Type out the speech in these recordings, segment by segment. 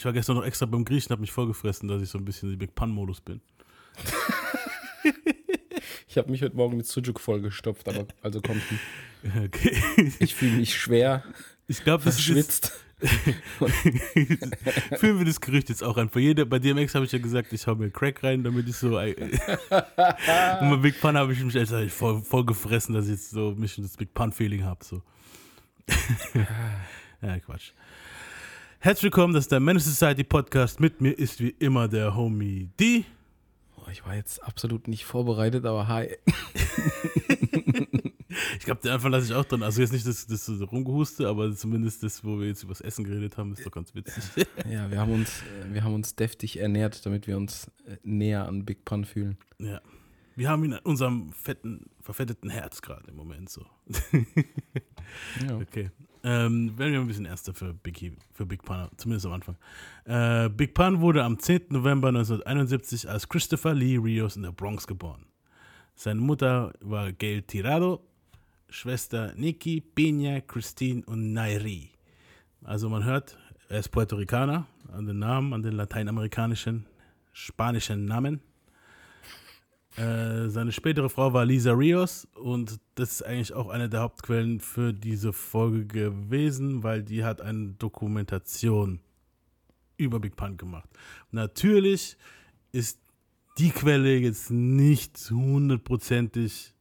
Ich war gestern noch extra beim Griechen, habe mich vollgefressen, dass ich so ein bisschen in Big Pan-Modus bin. ich habe mich heute Morgen mit Sujuk vollgestopft, aber also kommt. Okay. Ich fühle mich schwer. Ich glaube, das verschwitzt. Fühlen wir das Gerücht jetzt auch an. Für jede, bei DMX habe ich ja gesagt, ich hau mir Crack rein, damit ich so. und bei Big Pun habe ich mich also voll, voll gefressen, dass ich jetzt so mich das Big Pun-Feeling habe. So. ja, Quatsch. Herzlich willkommen, das ist der Menace Society Podcast. Mit mir ist wie immer der Homie D. Ich war jetzt absolut nicht vorbereitet, aber hi. ich glaube, den Anfang lasse ich auch drin. Also jetzt nicht das, das Rumgehuste, aber zumindest das, wo wir jetzt über das Essen geredet haben, ist doch ganz witzig. ja, wir haben uns, wir haben uns deftig ernährt, damit wir uns äh, näher an Big Pun fühlen. Ja. Wir haben ihn an unserem fetten, verfetteten Herz gerade im Moment so. ja. Okay. Ähm, werden wir ein bisschen ernster für Big, für Big Pun, zumindest am Anfang. Äh, Big Pun wurde am 10. November 1971 als Christopher Lee Rios in der Bronx geboren. Seine Mutter war Gail Tirado, Schwester Nikki, Peña, Christine und Nairi. Also man hört, er ist Puerto Ricaner, an den Namen, an den lateinamerikanischen, spanischen Namen. Äh, seine spätere Frau war Lisa Rios und das ist eigentlich auch eine der Hauptquellen für diese Folge gewesen, weil die hat eine Dokumentation über Big Pun gemacht. Natürlich ist die Quelle jetzt nicht hundertprozentig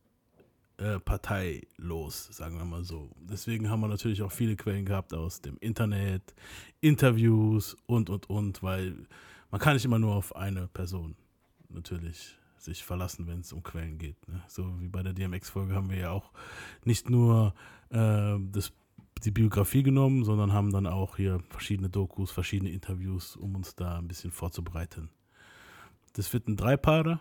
äh, parteilos, sagen wir mal so. Deswegen haben wir natürlich auch viele Quellen gehabt aus dem Internet, Interviews und, und, und, weil man kann nicht immer nur auf eine Person natürlich sich verlassen, wenn es um Quellen geht. Ne? So wie bei der DMX-Folge haben wir ja auch nicht nur äh, das, die Biografie genommen, sondern haben dann auch hier verschiedene Dokus, verschiedene Interviews, um uns da ein bisschen vorzubereiten. Das wird ein Dreipaarer.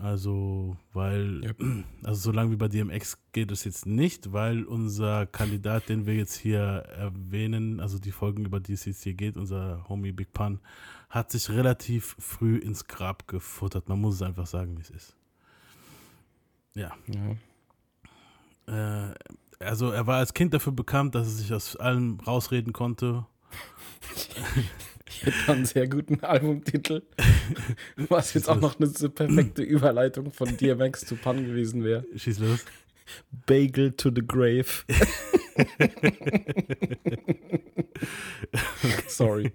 Also, weil, yep. also so lange wie bei DMX geht es jetzt nicht, weil unser Kandidat, den wir jetzt hier erwähnen, also die Folgen, über die es jetzt hier geht, unser Homie Big Pun, hat sich relativ früh ins Grab gefuttert. Man muss es einfach sagen, wie es ist. Ja. ja. Äh, also, er war als Kind dafür bekannt, dass er sich aus allem rausreden konnte. Ich hätte einen sehr guten Albumtitel, was jetzt auch noch eine perfekte Überleitung von DMX zu Pan gewesen wäre. Schieß los. Bagel to the Grave. Sorry.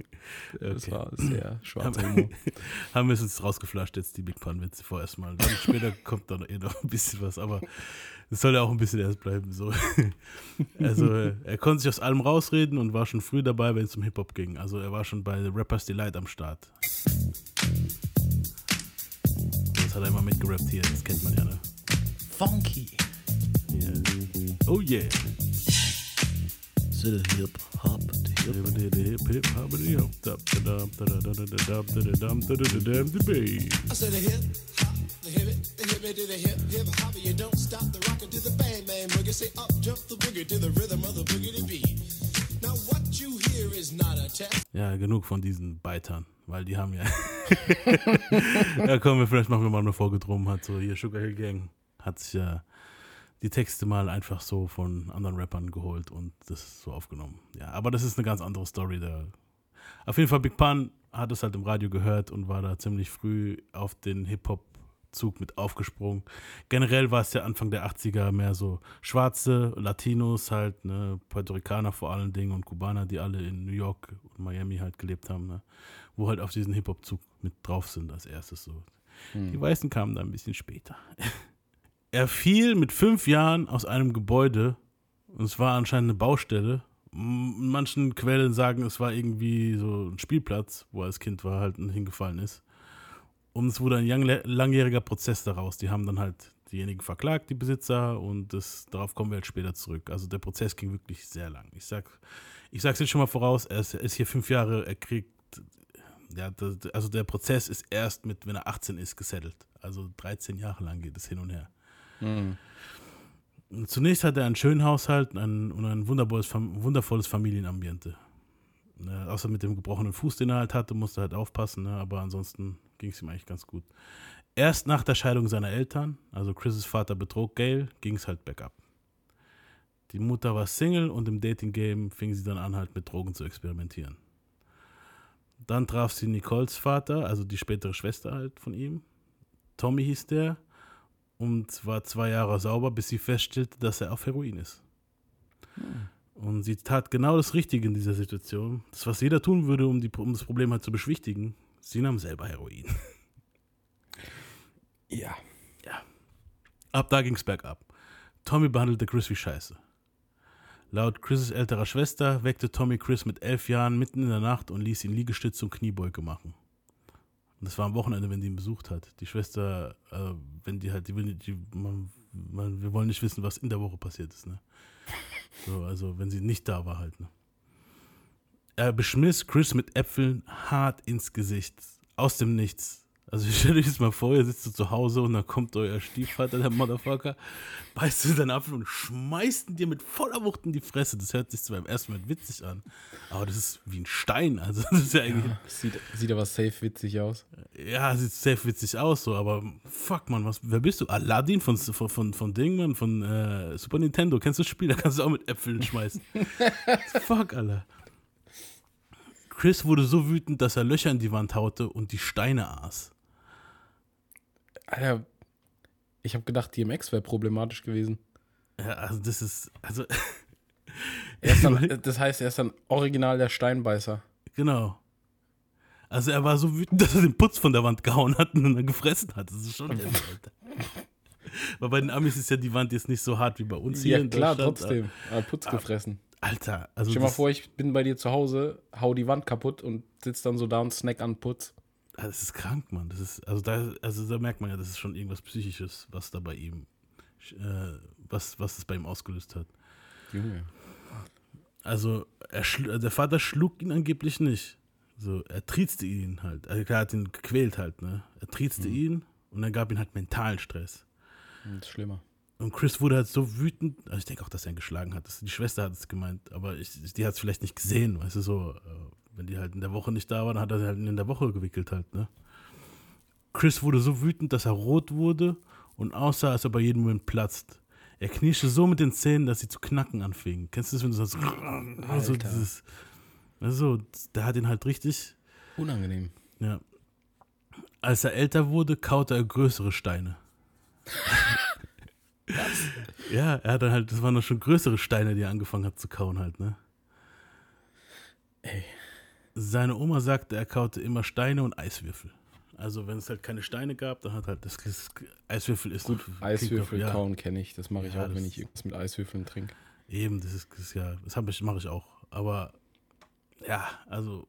Das okay. war sehr schwarzer Humor. Haben wir es jetzt rausgeflasht, jetzt die Big Pun-Witze vorerst mal. Dann später kommt dann eh noch ein bisschen was, aber es soll ja auch ein bisschen erst bleiben. So. Also er konnte sich aus allem rausreden und war schon früh dabei, wenn es um Hip-Hop ging. Also er war schon bei Rappers Delight am Start. Das hat er immer mitgerappt hier, das kennt man ja, ne? Funky. Yeah. Oh yeah. To the hip hop, the hip hop, the hip hip hop, the hip hop, the dum da da da da da dum da da dum da da da dum the bass. I said the hip hop, the hip it, the hip it to the hip hip hop, you don't stop the rockin' to the bang bang boogie. Say up jump the boogie to the rhythm of the boogie to beat. Now what you hear is not a test. Ja, genug von diesen Beitern, weil die haben ja. ja, komm, vielleicht machen wir mal eine Folge drum. Hat so hier Sugar Hill Gang hat sich ja die Texte mal einfach so von anderen Rappern geholt und das so aufgenommen. Ja, aber das ist eine ganz andere Story. Da. Auf jeden Fall, Big Pun hat es halt im Radio gehört und war da ziemlich früh auf den Hip-Hop-Zug mit aufgesprungen. Generell war es ja Anfang der 80er mehr so schwarze Latinos, halt, ne, Puerto Ricaner vor allen Dingen und Kubaner, die alle in New York und Miami halt gelebt haben, ne, wo halt auf diesen Hip-Hop-Zug mit drauf sind als erstes so. Hm. Die Weißen kamen da ein bisschen später. Er fiel mit fünf Jahren aus einem Gebäude und es war anscheinend eine Baustelle. Manchen Quellen sagen, es war irgendwie so ein Spielplatz, wo er als Kind war, halt hingefallen ist. Und es wurde ein langjähriger Prozess daraus. Die haben dann halt diejenigen verklagt, die Besitzer, und das, darauf kommen wir halt später zurück. Also der Prozess ging wirklich sehr lang. Ich sag, ich sag's jetzt schon mal voraus, er ist, er ist hier fünf Jahre, er kriegt, ja, also der Prozess ist erst mit, wenn er 18 ist, gesettelt. Also 13 Jahre lang geht es hin und her. Mhm. Zunächst hat er einen schönen Haushalt ein, und ein wundervolles, wundervolles Familienambiente. Ne, außer mit dem gebrochenen Fuß, den er halt hatte, musste er halt aufpassen, ne, aber ansonsten ging es ihm eigentlich ganz gut. Erst nach der Scheidung seiner Eltern, also Chris' Vater betrog Gail, ging es halt bergab. Die Mutter war Single und im Dating-Game fing sie dann an, halt mit Drogen zu experimentieren. Dann traf sie Nicoles Vater, also die spätere Schwester halt von ihm. Tommy hieß der und war zwei Jahre sauber, bis sie feststellte, dass er auf Heroin ist. Hm. Und sie tat genau das Richtige in dieser Situation. Das, was jeder tun würde, um, die, um das Problem halt zu beschwichtigen. Sie nahm selber Heroin. Ja. Ja. Ab da ging's bergab. Tommy behandelte Chris wie Scheiße. Laut Chris' älterer Schwester weckte Tommy Chris mit elf Jahren mitten in der Nacht und ließ ihn Liegestütze und Kniebeuge machen. Und das war am Wochenende, wenn die ihn besucht hat. Die Schwester, äh, wenn die halt, die die, man, man, wir wollen nicht wissen, was in der Woche passiert ist, ne? So, also wenn sie nicht da war halt, ne? Er beschmiss Chris mit Äpfeln hart ins Gesicht. Aus dem Nichts. Also ich stelle euch jetzt mal vor, ihr sitzt zu Hause und dann kommt euer Stiefvater, der Motherfucker, beißt du deinen Apfel und schmeißt ihn dir mit voller Wucht in die Fresse. Das hört sich zwar im ersten Moment witzig an, aber das ist wie ein Stein. Also das ist ja eigentlich. Ja, sieht, sieht aber safe witzig aus. Ja, sieht safe witzig aus, so, aber fuck man, was, wer bist du? Aladdin von, von, von, von Ding, man, von äh, Super Nintendo. Kennst du das Spiel? Da kannst du auch mit Äpfeln schmeißen. fuck, Alter. Chris wurde so wütend, dass er Löcher in die Wand haute und die Steine aß. Alter, ich habe gedacht, DMX wäre problematisch gewesen. Ja, also das ist, also. dann, das heißt, er ist dann original der Steinbeißer. Genau. Also er war so wütend, dass er den Putz von der Wand gehauen hat und dann gefressen hat. Das ist schon heavy, Alter. Weil bei den Amis ist ja die Wand jetzt nicht so hart wie bei uns hier. Ja, klar, trotzdem. Aber Putz ah, gefressen. Alter, also. Stell dir mal vor, ich bin bei dir zu Hause, hau die Wand kaputt und sitze dann so da und snack an Putz. Ah, das ist krank, Mann. Das ist, also da, also da merkt man ja, das ist schon irgendwas Psychisches, was da bei ihm, äh, was, was es bei ihm ausgelöst hat. Junge. Also er, der Vater schlug ihn angeblich nicht. So, er triezte ihn halt. Also er hat ihn gequält halt, ne? Er triezte mhm. ihn und er gab ihm halt mentalen Stress. Das ist schlimmer. Und Chris wurde halt so wütend, also ich denke auch, dass er ihn geschlagen hat. Die Schwester hat es gemeint, aber ich, die hat es vielleicht nicht gesehen, weißt du, so. Äh, wenn die halt in der Woche nicht da waren, hat er sie halt in der Woche gewickelt halt, ne? Chris wurde so wütend, dass er rot wurde und aussah, als ob er jeden Moment platzt. Er knirschte so mit den Zähnen, dass sie zu knacken anfingen. Kennst du das, wenn du so, so dieses, also, der hat ihn halt richtig unangenehm. Ja. Als er älter wurde, kaute er größere Steine. Was? Ja, er hat dann halt, das waren noch schon größere Steine, die er angefangen hat zu kauen halt, ne? Ey. Seine Oma sagte, er kaute immer Steine und Eiswürfel. Also wenn es halt keine Steine gab, dann hat halt das, das Eiswürfel ist gut. Eiswürfel ja. kauen kenne ich. Das mache ich ja, auch, wenn ich irgendwas mit Eiswürfeln trinke. Eben, das ist, das ist ja, das ich, mache ich auch. Aber ja, also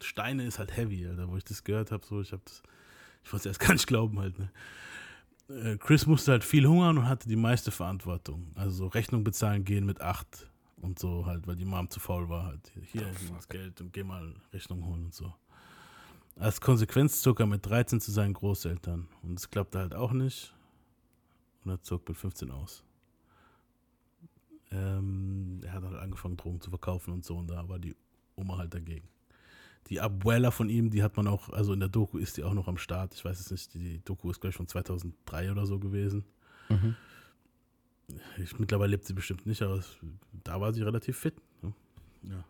Steine ist halt heavy, Alter. Wo ich das gehört habe, so ich habe das, ich wollte es erst gar nicht glauben halt. Ne? Äh, Chris musste halt viel hungern und hatte die meiste Verantwortung. Also Rechnung bezahlen gehen mit acht und so halt, weil die Mom zu faul war halt. Hier, oh, das Geld und geh mal Rechnung holen und so. Als Konsequenz zog er mit 13 zu seinen Großeltern und es klappte halt auch nicht und er zog mit 15 aus. Ähm, er hat halt angefangen, Drogen zu verkaufen und so und da war die Oma halt dagegen. Die Abuela von ihm, die hat man auch, also in der Doku ist die auch noch am Start. Ich weiß es nicht, die Doku ist gleich von 2003 oder so gewesen. Mhm. Ich, mittlerweile lebt sie bestimmt nicht, aber es, da war sie relativ fit. Ne? Ja.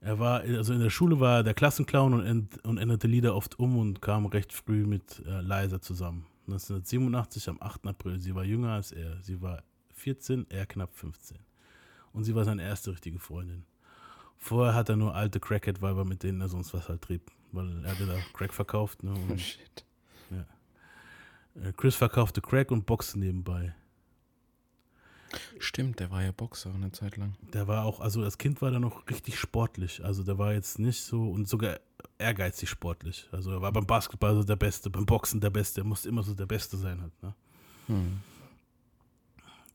Er war, also in der Schule war er der Klassenclown und, end, und änderte Lieder oft um und kam recht früh mit äh, Liza zusammen. 1987 am 8. April. Sie war jünger als er. Sie war 14, er knapp 15. Und sie war seine erste richtige Freundin. Vorher hat er nur alte Crackhead-Weiber, mit denen er sonst was halt trieb. Weil er hatte da Crack verkauft. Ne? Und, oh shit. Ja. Äh, Chris verkaufte Crack und boxte nebenbei. Stimmt, der war ja Boxer eine Zeit lang. Der war auch, also als Kind war der noch richtig sportlich. Also der war jetzt nicht so und sogar ehrgeizig sportlich. Also er war beim Basketball so der Beste, beim Boxen der Beste. Er musste immer so der Beste sein halt. Ne? Hm.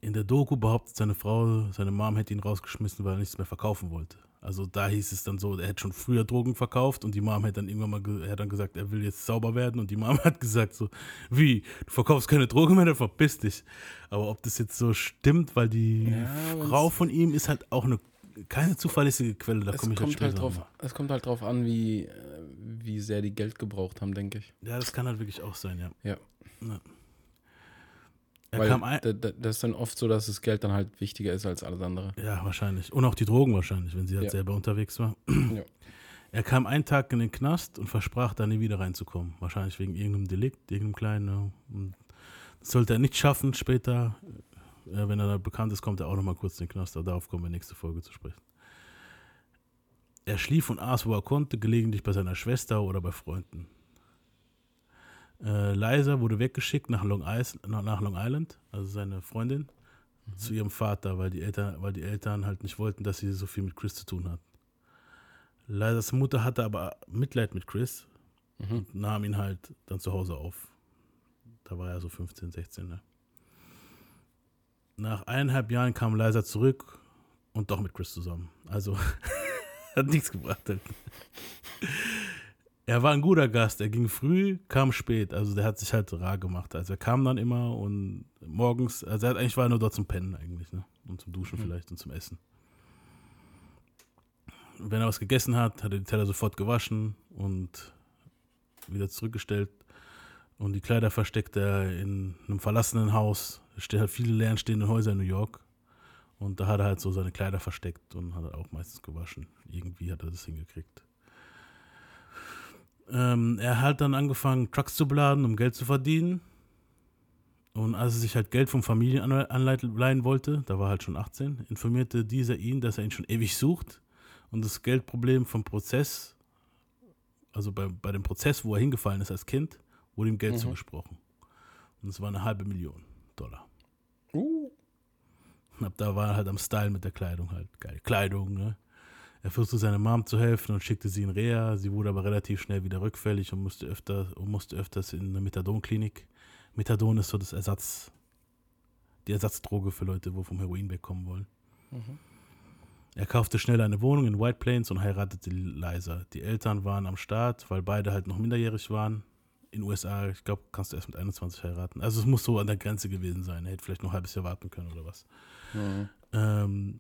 In der Doku behauptet seine Frau, seine Mom hätte ihn rausgeschmissen, weil er nichts mehr verkaufen wollte. Also da hieß es dann so, er hätte schon früher Drogen verkauft und die Mom hat dann irgendwann mal, er hat dann gesagt, er will jetzt sauber werden und die Mom hat gesagt so, wie, du verkaufst keine Drogen mehr, dann verpiss dich. Aber ob das jetzt so stimmt, weil die ja, Frau von ihm ist halt auch eine keine zuverlässige Quelle, da komme ich kommt halt drauf, Es kommt halt drauf an, wie, wie sehr die Geld gebraucht haben, denke ich. Ja, das kann halt wirklich auch sein, ja. Ja. ja. Er Weil kam ein das ist dann oft so, dass das Geld dann halt wichtiger ist als alles andere. Ja, wahrscheinlich. Und auch die Drogen wahrscheinlich, wenn sie halt ja. selber unterwegs war. Ja. Er kam einen Tag in den Knast und versprach, da nie wieder reinzukommen. Wahrscheinlich wegen irgendeinem Delikt, irgendeinem kleinen. Ne? Das sollte er nicht schaffen später. Äh, wenn er da bekannt ist, kommt er auch nochmal kurz in den Knast. Aber darauf kommen wir nächste Folge zu sprechen. Er schlief und aß, wo er konnte, gelegentlich bei seiner Schwester oder bei Freunden. Äh, Liza wurde weggeschickt nach Long, Island, nach Long Island, also seine Freundin, mhm. zu ihrem Vater, weil die, Eltern, weil die Eltern halt nicht wollten, dass sie so viel mit Chris zu tun hat. Lizas Mutter hatte aber Mitleid mit Chris mhm. und nahm ihn halt dann zu Hause auf. Da war er so 15, 16. Ne? Nach eineinhalb Jahren kam Liza zurück und doch mit Chris zusammen. Also hat nichts gebracht. Halt. Er war ein guter Gast. Er ging früh, kam spät. Also der hat sich halt rar gemacht. Also er kam dann immer und morgens, also er hat, eigentlich war er nur dort zum Pennen eigentlich, ne? Und zum Duschen mhm. vielleicht und zum Essen. wenn er was gegessen hat, hat er die Teller sofort gewaschen und wieder zurückgestellt. Und die Kleider versteckt er in einem verlassenen Haus. Es steht halt viele leerstehende Häuser in New York. Und da hat er halt so seine Kleider versteckt und hat er auch meistens gewaschen. Irgendwie hat er das hingekriegt. Ähm, er hat dann angefangen, Trucks zu beladen, um Geld zu verdienen. Und als er sich halt Geld vom Familienanleihen leihen wollte, da war er halt schon 18, informierte dieser ihn, dass er ihn schon ewig sucht und das Geldproblem vom Prozess, also bei, bei dem Prozess, wo er hingefallen ist als Kind, wurde ihm Geld mhm. zugesprochen. Und es war eine halbe Million Dollar. Uh. Und ab da war er halt am Style mit der Kleidung halt. Geil. Kleidung, ne? Er versuchte seiner Mom zu helfen und schickte sie in Reha. Sie wurde aber relativ schnell wieder rückfällig und musste, öfter, und musste öfters in eine Methadonklinik. Methadon ist so das Ersatz, die Ersatzdroge für Leute, wo vom Heroin wegkommen wollen. Mhm. Er kaufte schnell eine Wohnung in White Plains und heiratete Liza. Die Eltern waren am Start, weil beide halt noch minderjährig waren. In den USA, ich glaube, kannst du erst mit 21 heiraten. Also es muss so an der Grenze gewesen sein. Er hätte vielleicht noch ein halbes Jahr warten können oder was. Mhm. Ähm,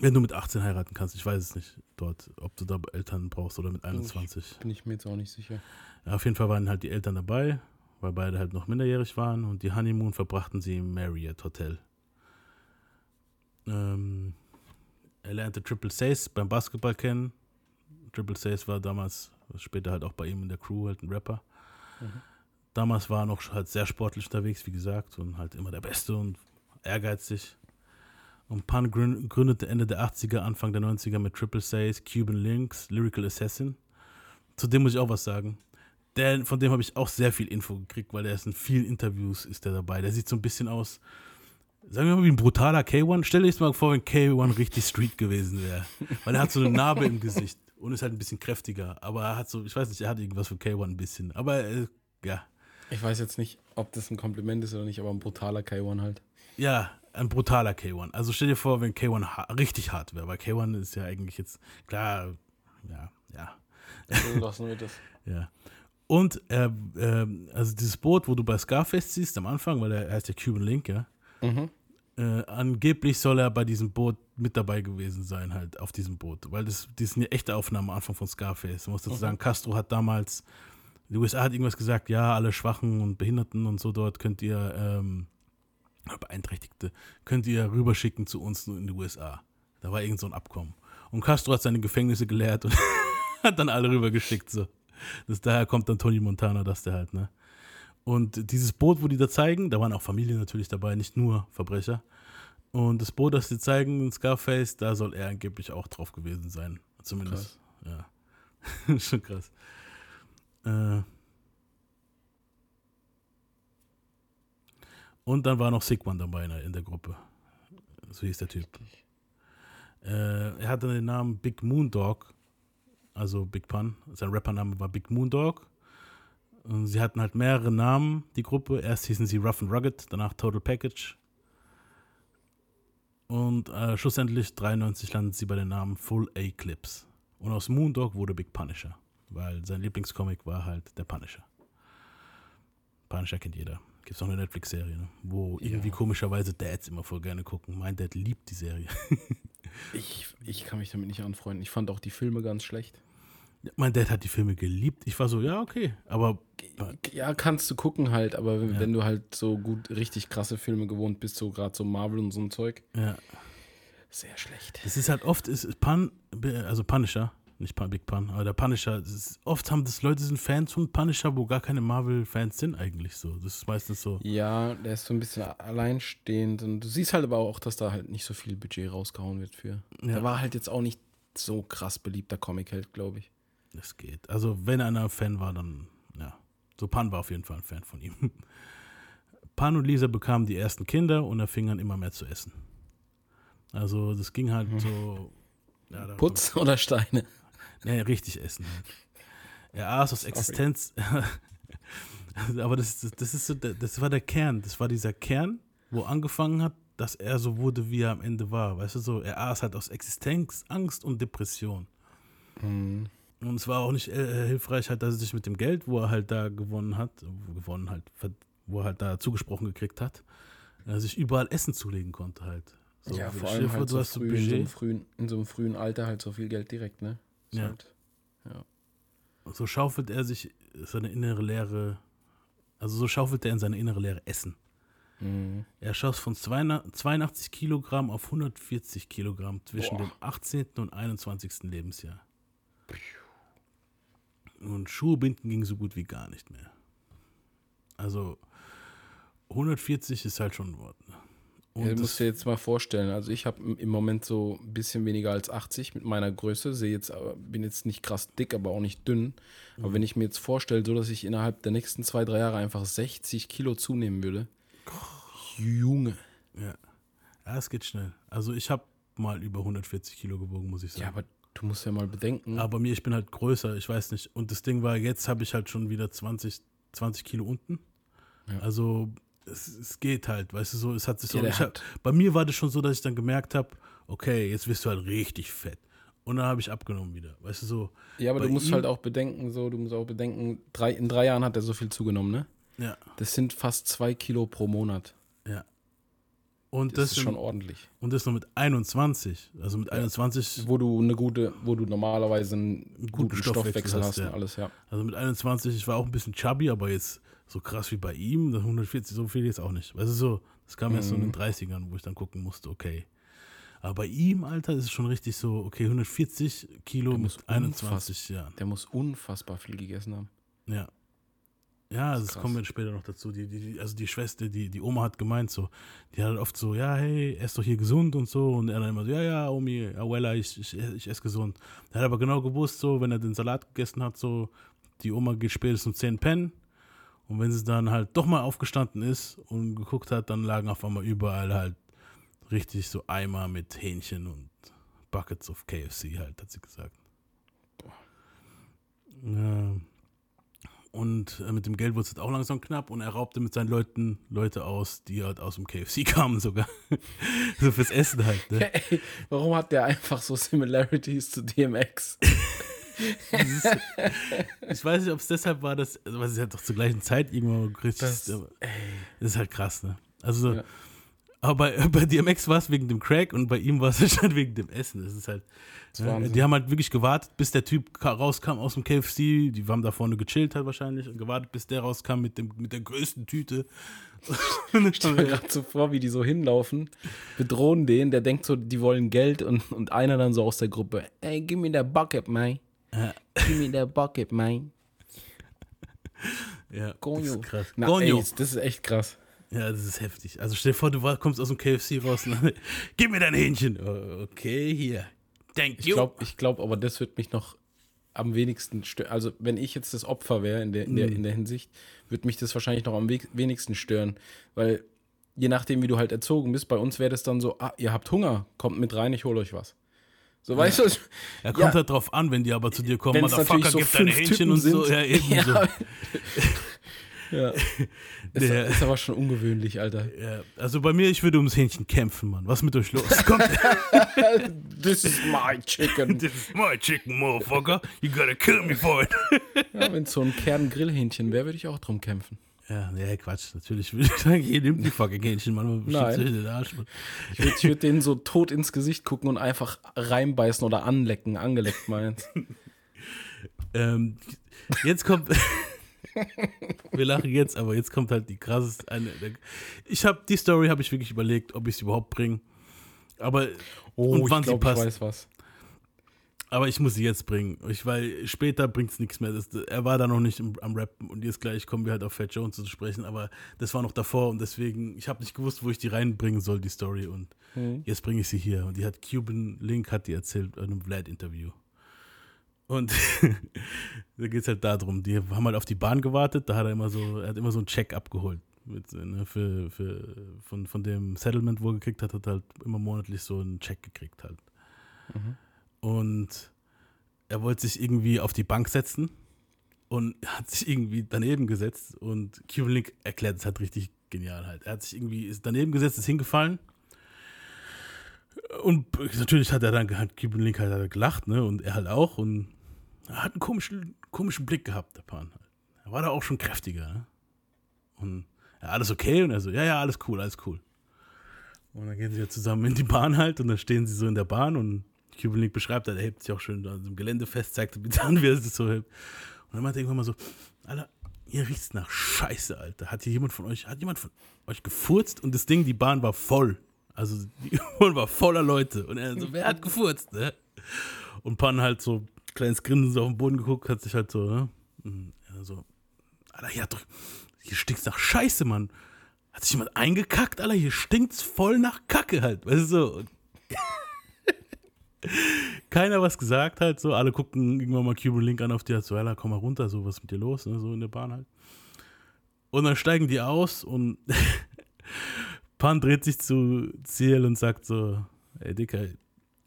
wenn du mit 18 heiraten kannst, ich weiß es nicht dort, ob du da Eltern brauchst oder mit 21. Ich, bin ich mir jetzt auch nicht sicher. Ja, auf jeden Fall waren halt die Eltern dabei, weil beide halt noch minderjährig waren und die Honeymoon verbrachten sie im Marriott Hotel. Ähm, er lernte Triple Sace beim Basketball kennen. Triple Sace war damals, später halt auch bei ihm in der Crew, halt ein Rapper. Mhm. Damals war er noch halt sehr sportlich unterwegs, wie gesagt, und halt immer der Beste und ehrgeizig. Und Pan gründete Ende der 80er, Anfang der 90er mit Triple Says, Cuban Links, Lyrical Assassin. Zu dem muss ich auch was sagen. Der, von dem habe ich auch sehr viel Info gekriegt, weil er ist in vielen Interviews ist der dabei. Der sieht so ein bisschen aus, sagen wir mal, wie ein brutaler K1. Stell dir mal vor, wenn K1 richtig Street gewesen wäre. Weil er hat so eine Narbe im Gesicht und ist halt ein bisschen kräftiger. Aber er hat so, ich weiß nicht, er hat irgendwas von K1 ein bisschen. Aber äh, ja. Ich weiß jetzt nicht, ob das ein Kompliment ist oder nicht, aber ein brutaler K1 halt. Ja, ein brutaler K1. Also stell dir vor, wenn K1 ha richtig hart wäre, weil K1 ist ja eigentlich jetzt, klar, ja, ja. So lassen wir das. ja. Und äh, äh, also dieses Boot, wo du bei Scarface siehst am Anfang, weil er heißt ja Cuban Link, ja. Mhm. Äh, angeblich soll er bei diesem Boot mit dabei gewesen sein, halt auf diesem Boot. Weil das, das sind ja echte Aufnahmen am Anfang von Scarface. Man muss dazu mhm. sagen, Castro hat damals, die USA hat irgendwas gesagt, ja, alle Schwachen und Behinderten und so dort könnt ihr ähm, Beeinträchtigte könnt ihr rüberschicken zu uns in die USA. Da war irgend so ein Abkommen. Und Castro hat seine Gefängnisse geleert und hat dann alle rübergeschickt. So. Das, daher kommt dann Tony Montana, das der halt, ne? Und dieses Boot, wo die da zeigen, da waren auch Familien natürlich dabei, nicht nur Verbrecher. Und das Boot, das sie zeigen in Scarface, da soll er angeblich auch drauf gewesen sein. Zumindest. Krass. Ja. Schon krass. Äh, Und dann war noch Sigman dabei in der Gruppe. So hieß der Typ. Äh, er hatte den Namen Big Moon Dog, also Big Pun. Sein Rappername war Big Moon Dog. Und sie hatten halt mehrere Namen, die Gruppe. Erst hießen sie Rough and Rugged, danach Total Package. Und äh, schlussendlich 93 landeten sie bei den Namen Full Eclipse. Und aus Moondog wurde Big Punisher, weil sein Lieblingscomic war halt der Punisher. Punisher kennt jeder. Gibt es auch eine Netflix-Serie, ne? wo ja. irgendwie komischerweise Dads immer voll gerne gucken. Mein Dad liebt die Serie. ich, ich kann mich damit nicht anfreunden. Ich fand auch die Filme ganz schlecht. Ja, mein Dad hat die Filme geliebt. Ich war so, ja, okay. Aber. Ja, kannst du gucken halt, aber ja. wenn du halt so gut, richtig krasse Filme gewohnt bist, so gerade so Marvel und so ein Zeug. Ja. Sehr schlecht. Es ist halt oft, ist Pan, also Punisher, nicht Big Pun, aber der Punisher. Ist, oft haben das Leute sind Fans von Punisher, wo gar keine Marvel-Fans sind eigentlich so. Das ist meistens so. Ja, der ist so ein bisschen alleinstehend und du siehst halt aber auch, dass da halt nicht so viel Budget rausgehauen wird für. Ja. Der war halt jetzt auch nicht so krass beliebter Comic-Held, glaube ich. Das geht. Also wenn einer Fan war, dann ja. So Pan war auf jeden Fall ein Fan von ihm. Pan und Lisa bekamen die ersten Kinder und er fing an immer mehr zu essen. Also das ging halt mhm. so. Ja, Putz oder Steine? Nee, richtig essen halt. Er aß aus Existenz. Aber das, das, ist so, das war der Kern. Das war dieser Kern, wo angefangen hat, dass er so wurde, wie er am Ende war. Weißt du so, er aß halt aus Existenz, Angst und Depression. Mhm. Und es war auch nicht äh, hilfreich, halt, dass er sich mit dem Geld, wo er halt da gewonnen hat, gewonnen halt, wo er halt da zugesprochen gekriegt hat, äh, sich überall Essen zulegen konnte halt. So, ja, vor allem halt so früh, in, so einem frühen, in so einem frühen Alter halt so viel Geld direkt, ne? Ja. Halt, ja. So schaufelt er sich seine innere Leere, also so schaufelt er in seine innere Leere Essen. Mhm. Er schoss von 82 Kilogramm auf 140 Kilogramm zwischen Boah. dem 18. und 21. Lebensjahr. Und Schuhe binden ging so gut wie gar nicht mehr. Also 140 ist halt schon ein Wort. Ne? Und ja, du musst dir jetzt mal vorstellen, also ich habe im Moment so ein bisschen weniger als 80 mit meiner Größe, sehe jetzt, bin jetzt nicht krass dick, aber auch nicht dünn. Mhm. Aber wenn ich mir jetzt vorstelle, so dass ich innerhalb der nächsten zwei, drei Jahre einfach 60 Kilo zunehmen würde, oh. Junge. Ja. ja, es geht schnell. Also ich habe mal über 140 Kilo gewogen, muss ich sagen. Ja, aber du musst ja mal bedenken. Aber mir, ich bin halt größer, ich weiß nicht. Und das Ding war, jetzt habe ich halt schon wieder 20, 20 Kilo unten. Ja. Also es, es, geht halt, weißt du, so, es hat sich so. Ja, hab, bei mir war das schon so, dass ich dann gemerkt habe, okay, jetzt wirst du halt richtig fett. Und dann habe ich abgenommen wieder, weißt du, so. Ja, aber du musst ihm, halt auch bedenken, so, du musst auch bedenken, drei, in drei Jahren hat er so viel zugenommen, ne? Ja. Das sind fast zwei Kilo pro Monat. Ja. Und das, das ist schon ordentlich. Und das noch mit 21. Also mit ja. 21. Wo du eine gute, wo du normalerweise einen guten, guten Stoffwechsel, Stoffwechsel, hast, ja. und alles, ja. Also mit 21, ich war auch ein bisschen chubby, aber jetzt so krass wie bei ihm, 140, so viel jetzt auch nicht. Weißt du, so, das kam mhm. erst so in den 30ern, wo ich dann gucken musste, okay. Aber bei ihm, Alter, ist es schon richtig so, okay, 140 Kilo mit 21 Jahren. Der muss unfassbar viel gegessen haben. Ja. Ja, das, das kommen wir später noch dazu. Die, die, also die Schwester, die, die Oma hat gemeint so, die hat halt oft so, ja, hey, ess doch hier gesund und so. Und er dann immer so, ja, ja, Omi, Abuela, ich, ich, ich esse gesund. Er hat aber genau gewusst, so, wenn er den Salat gegessen hat, so, die Oma geht spätestens um 10 pennen und wenn sie dann halt doch mal aufgestanden ist und geguckt hat, dann lagen auf einmal überall halt richtig so Eimer mit Hähnchen und Buckets of KFC halt, hat sie gesagt. Ja. Und äh, mit dem Geld wurde es auch langsam knapp und er raubte mit seinen Leuten Leute aus, die halt aus dem KFC kamen sogar. so fürs Essen halt. Ne? Hey, warum hat der einfach so Similarities zu DMX? Dieses, ich weiß nicht, ob es deshalb war, dass, also, was ist ja doch zur gleichen Zeit irgendwann richtig. Das, das ist halt krass, ne? Also, ja. aber bei, bei DMX war es wegen dem Crack und bei ihm war es halt wegen dem Essen. Das ist halt. Das ja, die haben halt wirklich gewartet, bis der Typ rauskam aus dem KFC. Die haben da vorne gechillt halt wahrscheinlich und gewartet, bis der rauskam mit, dem, mit der größten Tüte. ich stelle mir gerade so vor, wie die so hinlaufen, bedrohen den, der denkt so, die wollen Geld und, und einer dann so aus der Gruppe, ey, give me that bucket, man. Give me that bucket, man. Ja, Gonyo. das ist krass. Na, Gonyo. Ey, das ist echt krass. Ja, das ist heftig. Also stell dir vor, du kommst aus dem KFC raus und gib mir dein Hähnchen. Okay, hier. Thank you. Ich glaube ich glaub, aber das wird mich noch am wenigsten stören. Also wenn ich jetzt das Opfer wäre in der, in, der, mm. in der Hinsicht, würde mich das wahrscheinlich noch am wenigsten stören. Weil je nachdem, wie du halt erzogen bist, bei uns wäre das dann so, ah, ihr habt Hunger, kommt mit rein, ich hole euch was. So, weißt du? Ja, kommt ja. halt drauf an, wenn die aber zu dir kommen, Motherfucker, so gib deine Hähnchen Typen und so. Ja, eben ja. so. ja. Ist, Der, ist aber schon ungewöhnlich, Alter. Ja. Also bei mir, ich würde ums Hähnchen kämpfen, Mann. Was mit euch los? Kommt. This is my chicken. This is my chicken, motherfucker. You gotta kill me for it. ja, wenn es so ein Kern-Grillhähnchen wäre, würde ich auch drum kämpfen. Ja, nee, Quatsch. Natürlich würde ich sagen, ihr nimmt die fucking Hähnchen, Mann. Nein. Den Arsch, Mann. Ich würde würd denen so tot ins Gesicht gucken und einfach reinbeißen oder anlecken. Angeleckt meins. ähm, jetzt kommt. Wir lachen jetzt, aber jetzt kommt halt die krasseste. Eine, ich habe die Story habe ich wirklich überlegt, ob ich sie überhaupt bringe. Aber oh, und wann ich glaub, sie passt. Ich weiß was. Aber ich muss sie jetzt bringen, ich, weil später bringt es nichts mehr. Das, er war da noch nicht im, am Rappen und jetzt gleich kommen wir halt auf Fat Jones zu sprechen, aber das war noch davor und deswegen, ich habe nicht gewusst, wo ich die reinbringen soll, die Story und mhm. jetzt bringe ich sie hier. Und die hat Cuban Link, hat die erzählt in einem Vlad-Interview. Und da geht es halt darum, die haben halt auf die Bahn gewartet, da hat er immer so, er hat immer so einen Check abgeholt. Mit, ne, für, für, von, von dem Settlement, wo er gekriegt hat, hat er halt immer monatlich so einen Check gekriegt halt. Mhm. Und er wollte sich irgendwie auf die Bank setzen und hat sich irgendwie daneben gesetzt und Cuban Link erklärt es halt richtig genial halt. Er hat sich irgendwie ist daneben gesetzt, ist hingefallen und natürlich hat er dann hat Cuban Link halt gelacht, ne, und er halt auch und er hat einen komischen, komischen Blick gehabt, der Pan. Halt. Er war da auch schon kräftiger, ne? Und ja, alles okay? Und er so, ja, ja, alles cool, alles cool. Und dann gehen sie ja zusammen in die Bahn halt und dann stehen sie so in der Bahn und Cuban Link beschreibt, er hebt sich auch schön an dem Gelände fest, zeigt an, wie er sich so hebt. Und dann meint er irgendwann mal so, Alter, ihr riecht nach Scheiße, Alter. Hat hier jemand von euch, hat jemand von euch gefurzt und das Ding, die Bahn war voll. Also die Bahn war voller Leute. Und er so, wer hat gefurzt, ne? Und Pan halt so, kleines Grinsen so auf den Boden geguckt, hat sich halt so, ne? Und er so, Alter, hier, hat doch, hier stinkt's nach Scheiße, Mann. Hat sich jemand eingekackt, Alter? Hier stinkt's voll nach Kacke halt, weißt du so. Keiner was gesagt halt, so, alle gucken irgendwann mal Cuban Link an auf die, so, ja, komm mal runter, so, was ist mit dir los, ne, so in der Bahn halt. Und dann steigen die aus und Pan dreht sich zu Ziel und sagt so, ey Dicker,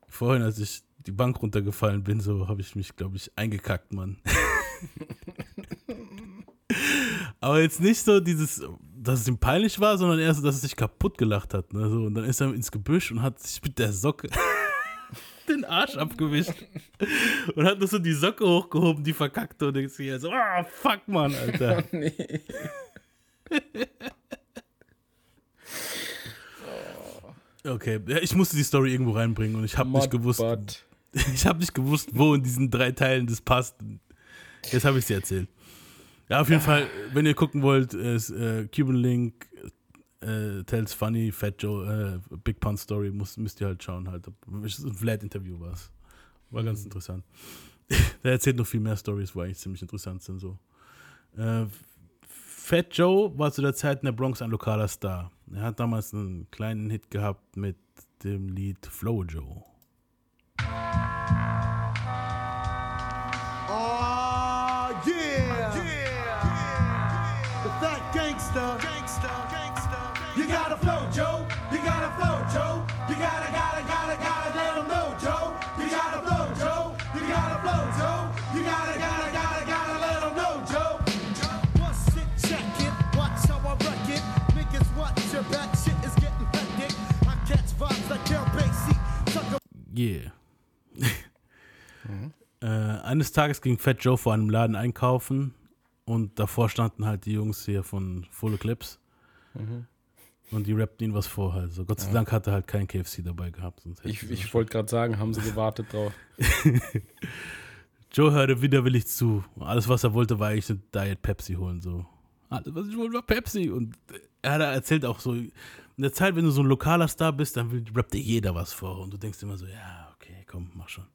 vorhin, als ich die Bank runtergefallen bin, so habe ich mich, glaube ich, eingekackt, Mann. Aber jetzt nicht so dieses, dass es ihm peinlich war, sondern eher so, dass er sich kaputt gelacht hat. Ne? So, und dann ist er ins Gebüsch und hat sich mit der Socke den Arsch abgewischt. Und hat nur so die Socke hochgehoben, die verkackte. Und denkst dir so, ah, oh, fuck, Mann, Alter. Oh, nee. Okay, ich musste die Story irgendwo reinbringen und ich habe nicht gewusst. Butt. Ich habe nicht gewusst, wo in diesen drei Teilen das passt. Jetzt habe ich sie erzählt. Ja, auf jeden. Fall, wenn ihr gucken wollt, ist äh, Cuban Link, äh, Tells Funny, Fat Joe, äh, Big Pun Story, muss, müsst ihr halt schauen. Halt. Ein Vlad-Interview war es. War ganz mhm. interessant. Der erzählt noch viel mehr Stories, wo eigentlich ziemlich interessant sind. So. Äh, Fat Joe war zu der Zeit in der Bronx ein lokaler Star. Er hat damals einen kleinen Hit gehabt mit dem Lied Flow Joe. Yeah. mhm. äh, eines Tages ging Fat Joe vor einem Laden einkaufen und davor standen halt die Jungs hier von Full Eclipse. Mhm. Und die rappten ihn was vor halt. So, Gott sei ja. Dank hat er halt kein KFC dabei gehabt. ich ich wollte gerade sagen, haben sie gewartet drauf. Joe hörte widerwillig zu. Alles, was er wollte, war eigentlich eine Diet Pepsi holen. So. Alles, was ich wollte, war Pepsi. Und er hat erzählt auch so, in der Zeit, wenn du so ein lokaler Star bist, dann rappt dir jeder was vor. Und du denkst immer so, ja, okay, komm, mach schon.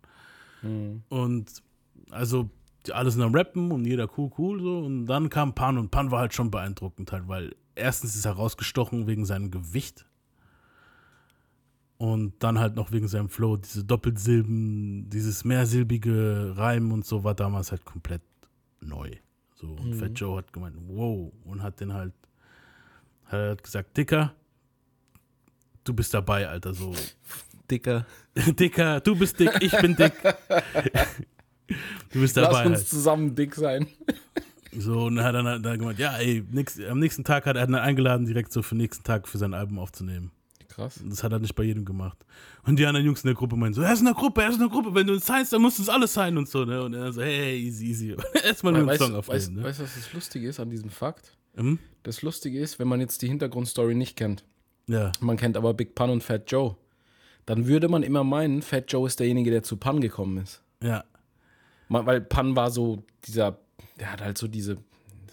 Mhm. Und also alles in am Rappen und jeder cool, cool so. Und dann kam Pan und Pan war halt schon beeindruckend halt, weil erstens ist er rausgestochen wegen seinem Gewicht. Und dann halt noch wegen seinem Flow, diese Doppelsilben, dieses mehrsilbige Reim und so war damals halt komplett neu. So, und mhm. Fat Joe hat gemeint, wow, und hat den halt, hat halt gesagt, Dicker, du bist dabei, Alter, so. Dicker. Dicker, du bist dick, ich bin dick. du bist dabei. Lass uns halt. zusammen dick sein. So, und dann hat er dann, gemeint, ja, ey, nix, am nächsten Tag hat er dann eingeladen, direkt so für den nächsten Tag für sein Album aufzunehmen. Krass. Das hat er nicht bei jedem gemacht. Und die anderen Jungs in der Gruppe meinen so, er ist in der Gruppe, er ist in der Gruppe, wenn du uns signst, dann musst du uns alles sein und so, ne? Und er so, hey, easy, easy. Erstmal nur einen Song aufnehmen, weißt, ne? Weißt du, was das Lustige ist an diesem Fakt? Mhm? Das Lustige ist, wenn man jetzt die Hintergrundstory nicht kennt, ja. man kennt aber Big Pun und Fat Joe, dann würde man immer meinen, Fat Joe ist derjenige, der zu Pun gekommen ist. Ja. Man, weil Pun war so dieser, der hat halt so diese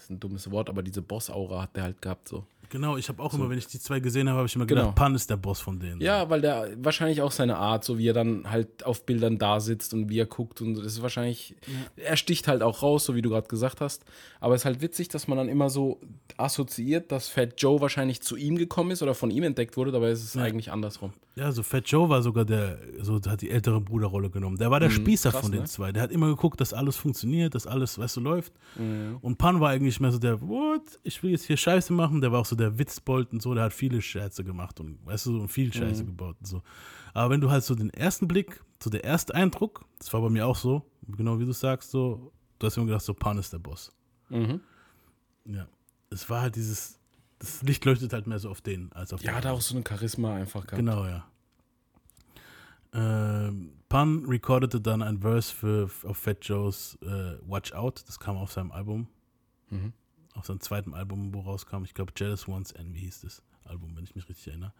ist ein dummes Wort, aber diese Boss-Aura hat der halt gehabt so. Genau, ich habe auch so. immer, wenn ich die zwei gesehen habe, habe ich immer gedacht, genau. Pan ist der Boss von denen. Ja, weil der wahrscheinlich auch seine Art, so wie er dann halt auf Bildern da sitzt und wie er guckt und das ist wahrscheinlich, ja. er sticht halt auch raus, so wie du gerade gesagt hast. Aber es ist halt witzig, dass man dann immer so assoziiert, dass Fat Joe wahrscheinlich zu ihm gekommen ist oder von ihm entdeckt wurde, dabei ist es ja. eigentlich andersrum. Ja, so Fat Joe war sogar der, so hat die ältere Bruderrolle genommen. Der war der mhm, Spießer krass, von den ne? zwei. Der hat immer geguckt, dass alles funktioniert, dass alles, weißt du, läuft. Mhm. Und Pan war eigentlich mehr so der, what? Ich will jetzt hier Scheiße machen. Der war auch so der Witzbold und so. Der hat viele Scherze gemacht und, weißt du, so viel Scheiße mhm. gebaut und so. Aber wenn du halt so den ersten Blick, so der erste Eindruck, das war bei mir auch so, genau wie du sagst, so, du hast immer gedacht, so Pan ist der Boss. Mhm. Ja. Es war halt dieses, das Licht leuchtet halt mehr so auf den als auf Ja, hat auch so ein Charisma einfach gehabt. Genau, ja. Äh, Pun recordete dann ein Verse für, auf Fat Joe's äh, Watch Out. Das kam auf seinem Album. Mhm. Auf seinem zweiten Album, wo rauskam. Ich glaube, Jealous Ones Envy hieß das Album, wenn ich mich richtig erinnere.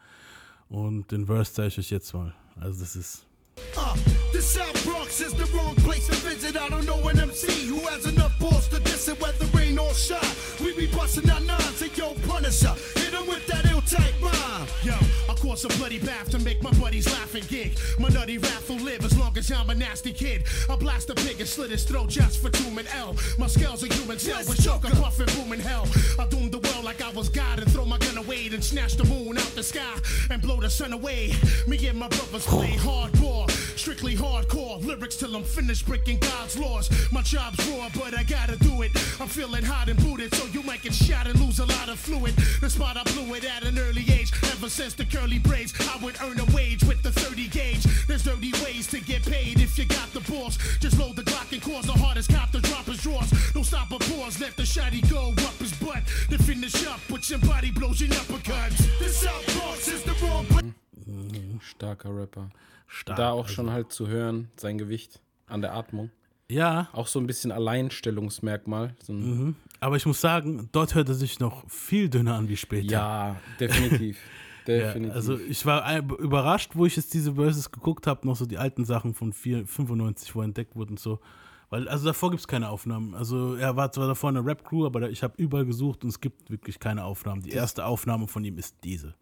Und den Verse zeige ich euch jetzt mal. Also, das ist. Uh, the South Bronx is the wrong place to visit. I don't know an MC who has enough balls to diss it, whether rain or shine. We be busting our nines and yo, Punisher. Hit him with that ill type rhyme. Yo, cause a bloody bath to make my buddies laugh and gig. My nutty rap will live as long as I'm a nasty kid. I blast a pig and slit his throat just for Doom and L. My scales are human cell with choke a puffin' boom in hell. I doom the world like I was God and throw my gun away and snatch the moon out the sky and blow the sun away. Me and my brothers play hardcore. Strictly hardcore lyrics till I'm finished breaking God's laws. My job's raw, but I gotta do it. I'm feeling hot and booted, so you might get shot and lose a lot of fluid. The spot I blew it at an early age. Ever since the curly braids, I would earn a wage with the 30 gauge. There's dirty ways to get paid if you got the balls. Just load the Glock and cause the hardest cop to drop his drawers. Don't stop or pause, let the shotty go up his butt. Then finish up with somebody blows your uppercut. The South Bronx is the wrong place. Starker Rapper. Stark, da auch also. schon halt zu hören, sein Gewicht an der Atmung. Ja. Auch so ein bisschen Alleinstellungsmerkmal. So mhm. Aber ich muss sagen, dort hört er sich noch viel dünner an wie später. Ja, definitiv. definitiv. Ja, also ich war überrascht, wo ich jetzt diese Verses geguckt habe, noch so die alten Sachen von 4, 95, wo er entdeckt wurden und so. Weil, also davor gibt es keine Aufnahmen. Also er war zwar davor eine Rap-Crew, aber ich habe überall gesucht und es gibt wirklich keine Aufnahmen. Die erste Aufnahme von ihm ist diese.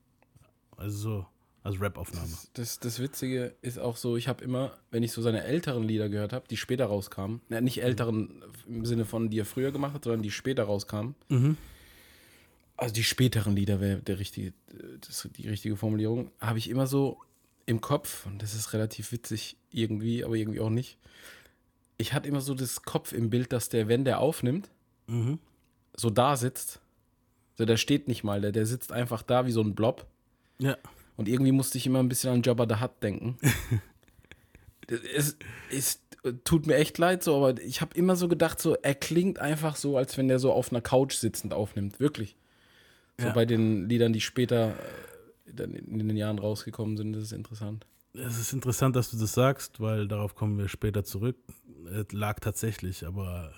Also so. Also Rap-Aufnahme. Das, das, das, Witzige ist auch so, ich habe immer, wenn ich so seine älteren Lieder gehört habe, die später rauskamen, ja, nicht älteren im Sinne von, die er früher gemacht hat, sondern die später rauskamen. Mhm. Also die späteren Lieder wäre der richtige, das, die richtige Formulierung, habe ich immer so im Kopf, und das ist relativ witzig irgendwie, aber irgendwie auch nicht. Ich hatte immer so das Kopf im Bild, dass der, wenn der aufnimmt, mhm. so da sitzt. So, der steht nicht mal, der, der sitzt einfach da wie so ein Blob. Ja. Und irgendwie musste ich immer ein bisschen an Jabba the Hutt denken. es, es tut mir echt leid so, aber ich habe immer so gedacht, so er klingt einfach so, als wenn der so auf einer Couch sitzend aufnimmt, wirklich. So ja. bei den Liedern, die später äh, in den Jahren rausgekommen sind, das ist interessant. Es ist interessant, dass du das sagst, weil darauf kommen wir später zurück. Es lag tatsächlich, aber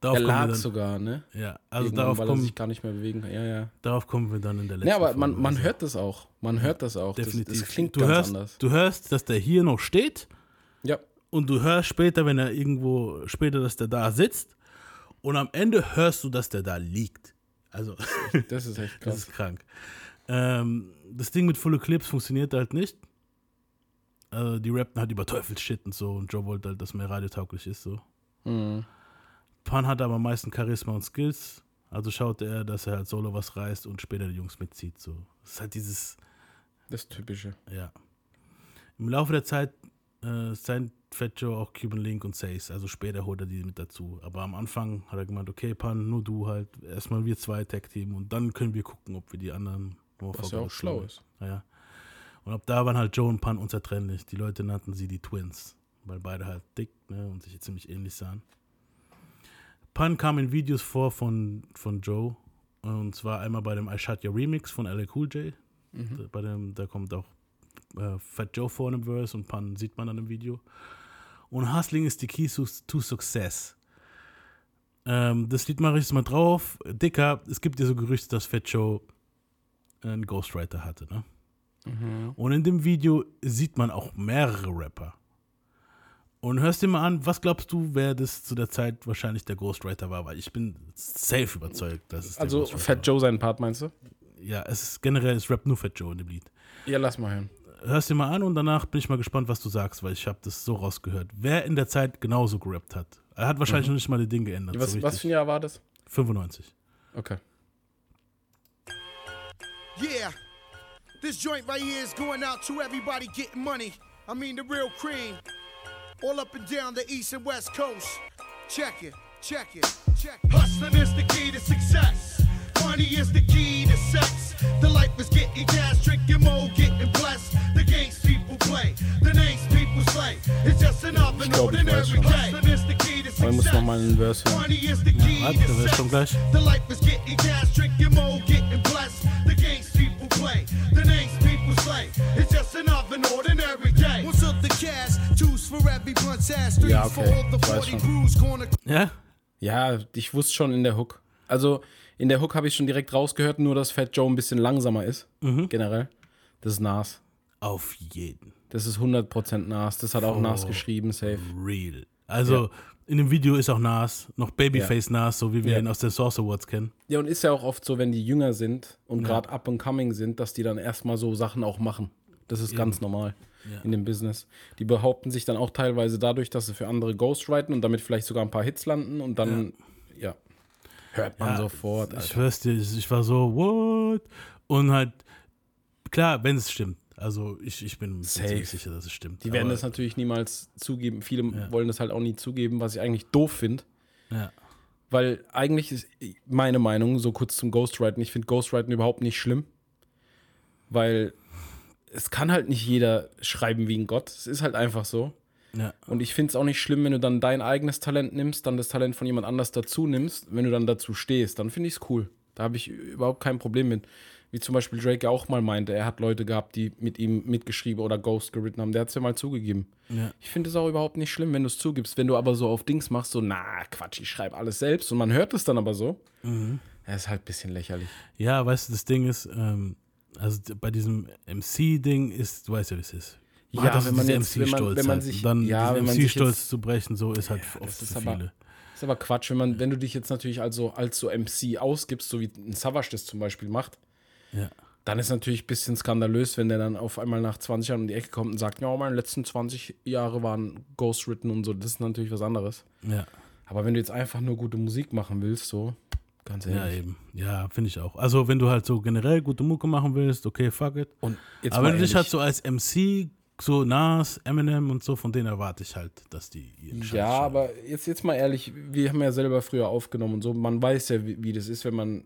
Darauf er lag dann, sogar, ne? Ja, also Irgendwann, darauf weil kommen, er sich gar nicht mehr bewegen kann. Ja, ja. Darauf kommen wir dann in der letzten Ja, aber man, man also. hört das auch. Man hört das auch. Definitiv. Das, das klingt du ganz hörst, anders. Du hörst, dass der hier noch steht. Ja. Und du hörst später, wenn er irgendwo, später, dass der da sitzt. Und am Ende hörst du, dass der da liegt. Also. Das ist echt krass. das ist krank. Ähm, das Ding mit Full Clips funktioniert halt nicht. Also die rappen halt über Teufelsshit und so. Und Joe wollte halt, dass mehr radiotauglich ist, so. Mhm. Pan hat aber am meisten Charisma und Skills. Also schaut er, dass er halt solo was reißt und später die Jungs mitzieht. So. Das ist halt dieses. Das Typische. Ja. Im Laufe der Zeit äh, sein Fat Joe auch Cuban Link und Sace. Also später holt er die mit dazu. Aber am Anfang hat er gemeint, okay, Pan, nur du halt. Erstmal wir zwei Tag-Team und dann können wir gucken, ob wir die anderen nur Was ja auch schlau ist. Ja. Und ab da waren halt Joe und Pan unzertrennlich. Die Leute nannten sie die Twins, weil beide halt dick ne, und sich ziemlich ähnlich sahen. Pun kam in Videos vor von, von Joe. Und zwar einmal bei dem I Shot Your Remix von LA Cool J. Mhm. Bei dem, da kommt auch äh, Fat Joe vor in einem Verse und Pun sieht man dann im Video. Und Hustling ist die Key to, Success. Ähm, das Lied mache ich jetzt mal drauf. Dicker, es gibt ja so Gerüchte, dass Fat Joe einen Ghostwriter hatte, ne? Mhm. Und in dem Video sieht man auch mehrere Rapper. Und hörst dir mal an, was glaubst du, wer das zu der Zeit wahrscheinlich der Ghostwriter war? Weil ich bin safe überzeugt, dass es Also Fat Joe seinen Part meinst du? ja, es ist generell ist Rap nur Fat Joe in dem Lied. Ja, lass mal hören. Hörst dir mal an und danach bin ich mal gespannt, was du sagst, weil ich habe das so rausgehört. Wer in der Zeit genauso gerappt hat. Er hat wahrscheinlich mhm. noch nicht mal die Dinge geändert. Was, so was für ein Jahr war das? 95. Okay. Yeah. This joint right here is going out to everybody getting money. I mean the real cream. All up and down the east and west coast. Check it, check it, check it. Hustling is the key to success. Money is the key to sex. The life is getting cash, drinking more, getting blessed. The games people play, the names people slay. It's just another ordinary day. Hustling is the key to success. muss noch mal einen Verse hören. Money is the key ja, to sex. Gleich. The life is getting cash, drinking more, getting blessed. The games people play, the names people slay. It's just another ordinary day. What's up the cash? Two's for every blunt's ass. Three ja, okay. Ich weiß 40 schon. Ja? Ja, ich wusste schon in der Hook. Also in der Hook habe ich schon direkt rausgehört, nur dass Fat Joe ein bisschen langsamer ist. Generell. Das ist Nas. Auf jeden. Das ist 100% Nas. Das hat auch Oh. Nas geschrieben, safe. Real. Also, in dem Video ist auch Nas, noch Babyface Nas, so wie wir Ja. ihn aus den Source Awards kennen. Ja, und ist ja auch oft so, wenn die jünger sind und gerade up and coming sind, dass die dann erstmal so Sachen auch machen. Das ist ganz normal in dem Business. Die behaupten sich dann auch teilweise dadurch, dass sie für andere ghostwriten und damit vielleicht sogar ein paar Hits landen und dann, ja, hört man Ja, sofort. Ich Alter. schwör's dir, ich war so, what? Und halt, klar, wenn es stimmt. Also, ich, ich bin ziemlich sicher, dass es stimmt. Die werden Aber- das natürlich niemals zugeben. Viele wollen das halt auch nie zugeben, was ich eigentlich doof finde. Ja. Weil eigentlich ist meine Meinung, so kurz zum Ghostwriten, ich finde Ghostwriten überhaupt nicht schlimm. Weil es kann halt nicht jeder schreiben wie ein Gott. Es ist halt einfach so. Ja. Und ich finde es auch nicht schlimm, wenn du dann dein eigenes Talent nimmst, dann das Talent von jemand anders dazu nimmst, wenn du dann dazu stehst, dann finde ich es cool. Da habe ich überhaupt kein Problem mit. Wie zum Beispiel Drake auch mal meinte, er hat Leute gehabt, die mit ihm mitgeschrieben oder Ghost geritten haben. Der hat es ja mal zugegeben. Ja. Ich finde es auch überhaupt nicht schlimm, wenn du es zugibst. Wenn du aber so auf Dings machst, so, na, Quatsch, ich schreibe alles selbst und man hört es dann aber so. Mhm. Ja, ist halt ein bisschen lächerlich. Ja, weißt du, das Ding ist, ähm, also bei diesem MC-Ding ist, du weißt ja, wie es ist. Ja, auch wenn man jetzt- wenn man- MC-Stolz wenn man halt. sich- dann ja, wenn man sich jetzt- zu brechen, so ist halt oft das ist für aber- viele. Ist aber Quatsch, wenn, man, wenn du dich jetzt natürlich also als so MC ausgibst, so wie ein Savage das zum Beispiel macht, Ja. dann ist natürlich ein bisschen skandalös, wenn der dann auf einmal nach 20 Jahren um die Ecke kommt und sagt, ja, meine letzten 20 Jahre waren ghostwritten und so. Das ist natürlich was anderes. Ja. Aber wenn du jetzt einfach nur gute Musik machen willst, so, ganz Ja, ehrlich. eben. Ja, finde ich auch. Also, wenn du halt so generell gute Mucke machen willst, okay, fuck it. Und jetzt Aber wenn du dich halt so als MC, so Nas, Eminem und so, von denen erwarte ich halt, dass die ihren Scheiß Ja, schreiben. aber jetzt, jetzt mal ehrlich, wir haben ja selber früher aufgenommen und so. Man weiß ja, wie, wie das ist, wenn man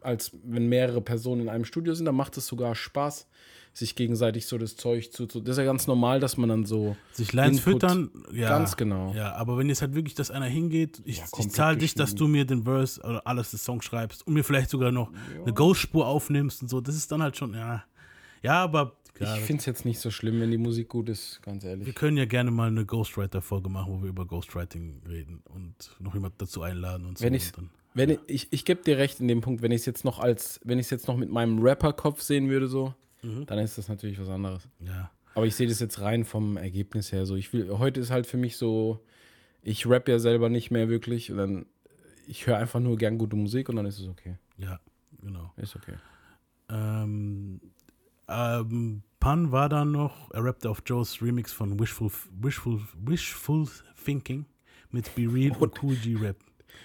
als wenn mehrere Personen in einem Studio sind, dann macht es sogar Spaß, sich gegenseitig so das Zeug zu. zu das ist ja ganz normal, dass man dann so. Sich Lines füttern, ja. Ganz genau. Ja, aber wenn jetzt halt wirklich, dass einer hingeht, ich, Ja, ich zahle dich, dass du mir den Verse oder alles des Songs schreibst und mir vielleicht sogar noch eine Ghost-Spur aufnimmst und so, das ist dann halt schon, ja. Ja, aber klar, Ich finde es jetzt nicht so schlimm, wenn die Musik gut ist, ganz wir ehrlich. können ja gerne mal eine Ghostwriter-Folge machen, wo wir über Ghostwriting reden und noch jemand dazu einladen und so. Wenn ich, und dann, wenn ich, ich, ich gebe dir recht in dem Punkt, wenn ich es jetzt noch als, wenn ich es jetzt noch mit meinem Rapper-Kopf sehen würde, so, Mhm. dann ist das natürlich was anderes. ja. Aber ich sehe das jetzt rein vom Ergebnis her. So, ich will, heute ist halt für mich so, ich rap ja selber nicht mehr wirklich und dann, ich höre einfach nur gern gute Musik und dann ist es okay. Ja, genau. Ist okay. Ähm, ähm, Pun war dann noch, er rappte auf Joes Remix von Wishful, Wishful, Wishful Thinking mit Be Real und Cool G Rap.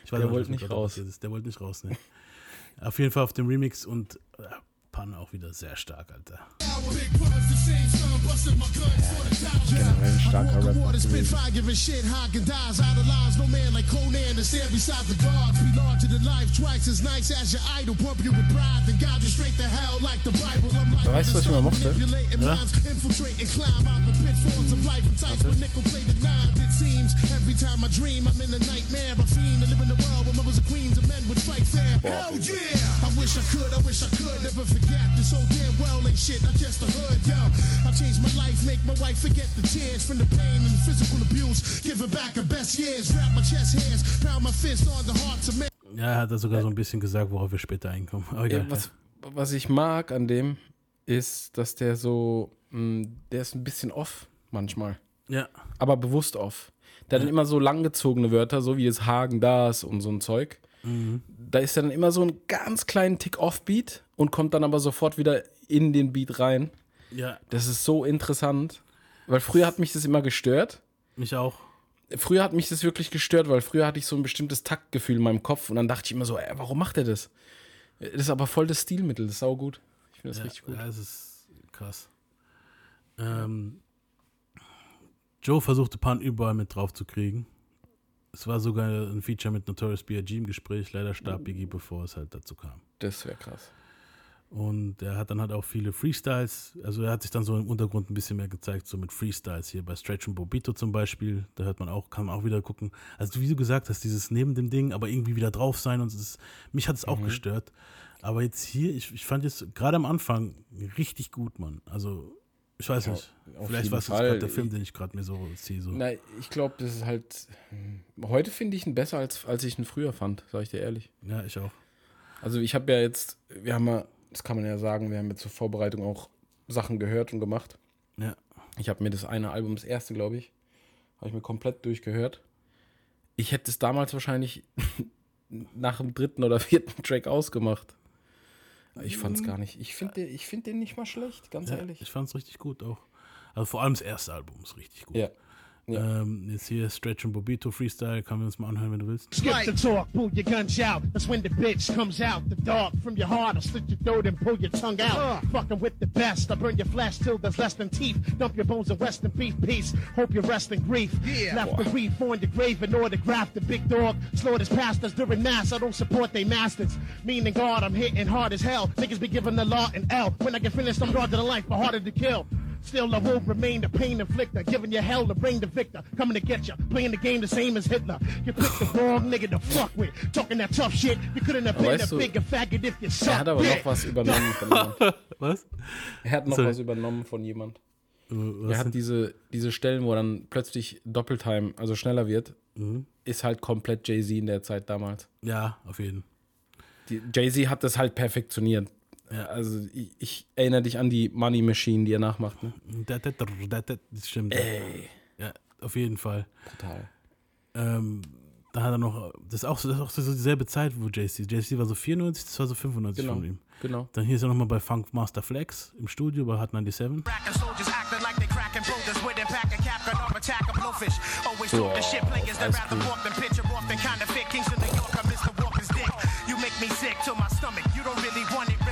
Ich weiß Der wollte nicht raus. Der wollte nicht raus, ne? Auf jeden Fall auf dem Remix und äh, Pun auch wieder sehr stark, Alter. Ein starker Spit fire, giving shit, Hagen dies, idolize no man like Conan to stand beside the gods. Be larger than life, twice as nice as your idol. Pump you with pride, then guide you straight to hell like the Bible. I'm like Weißt du, was ich manipulating minds, infiltrate and climb out the pitfalls of life and tights with nickel plated lines. It seems every time I dream, I'm in a nightmare. A fiend, I live in a world where mothers are queens and men would fight fair. Hell yeah! I wish I could, I wish I could never forget this whole damn world ain't shit, not just the hood, yo. I changed my life, make my wife forget the tears from the pain and physical abuse. Her back her best years, wrap my chest hairs, pound my fist on the hearts of men. Ja, er hat da sogar so ein bisschen gesagt, worauf wir später einkommen. Ja, egal. was, was ich mag an dem, ist, dass der so, mh, der ist ein bisschen off manchmal. ja. aber bewusst off. Der hat dann immer so langgezogene Wörter, so wie das Hagen das und so ein Zeug. da ist dann immer so ein ganz kleinen Tick Offbeat und kommt dann aber sofort wieder in den Beat rein. Ja. Das ist so interessant, weil früher hat mich das immer gestört. Mich auch. Früher hat mich das wirklich gestört, weil früher hatte ich so ein bestimmtes Taktgefühl in meinem Kopf und dann dachte ich immer so, ey, warum macht er das? Das ist aber voll das Stilmittel, das ist saugut. Ich finde das ja, richtig gut. Ja, es ist krass. Ähm, Joe versuchte Pan überall mit drauf zu kriegen. Es war sogar ein Feature mit Notorious B.I.G. im Gespräch. Leider starb Biggie, bevor es halt dazu kam. Das wäre krass. Und er hat dann halt auch viele Freestyles. Also er hat sich dann so im Untergrund ein bisschen mehr gezeigt, so mit Freestyles hier bei Stretch und Bobito zum Beispiel. Da hört man auch, kann man auch wieder gucken. Also wie du gesagt hast, dieses neben dem Ding, aber irgendwie wieder drauf sein und ist, mich hat es auch mhm. gestört. Aber jetzt hier, ich, ich fand jetzt gerade am Anfang richtig gut, Mann. Also ich weiß ja, nicht. Vielleicht war es gerade der Film, den ich gerade mir so ziehe. So. Nein, ich glaube, das ist halt. Heute finde ich ihn besser, als, als ich ihn früher fand, sage ich dir ehrlich. Ja, ich auch. Also ich habe ja jetzt, wir haben ja, das kann man ja sagen, wir haben jetzt zur Vorbereitung auch Sachen gehört und gemacht. Ja. Ich habe mir das eine Album, das erste, glaube ich, habe ich mir komplett durchgehört. Ich hätte es damals wahrscheinlich nach dem dritten oder vierten Track ausgemacht. Ich fand's gar nicht. Ich finde ich find den nicht mal schlecht, ganz ja, ehrlich. Ich fand's richtig gut auch. Also vor allem das erste Album ist richtig gut. Ja. Ja. Ähm, jetzt hier Stretch und Bobito Freestyle, kann man uns mal anhören, wenn du willst. Skip the talk, pull your gun shout. That's when the bitch comes out. The dog from your heart, I'll slit your throat and pull your tongue out. Uh. Fucking with the best, I burn your flesh till there's less than teeth. Dump your bones of rest in peace, peace. Hope you rest in grief. Yeah. Left the reef on the grave in order to graft the big dog. Slaughters pastors during mass, I don't support they masters. Meaning God, I'm hitting hard as hell. Niggas be giving the law an L. When I get finished, I'm guard to the life, but harder to kill. Still, I will remain the pain inflictor, giving you hell to bring the victor, coming to get you, playing the game the same as Hitler. You picked the wrong nigga to fuck with, talking that tough shit. You couldn't have been a bigger faggot if you sucked. Er hat aber noch was übernommen von jemand. was? Er hat noch Sorry. was übernommen von jemand. Was er hat diese, diese Stellen, wo dann plötzlich Doppeltime, also schneller wird, mhm. ist halt komplett Jay-Z in der Zeit damals. Ja, auf jeden Fall. Jay-Z hat das halt perfektioniert. Ja, also ich, ich, erinnere dich an die Money Machine, die er nachmacht. Ne? Das stimmt. Ey. Ja, auf jeden Fall. Total. Ähm, da hat er noch, das ist auch, das ist auch so dieselbe Zeit, wo JC. JC war so 94, das war so 95 genau, von ihm. Genau. Dann hier ist er nochmal bei Funk Master Flex im Studio bei Hot 97. So, me sick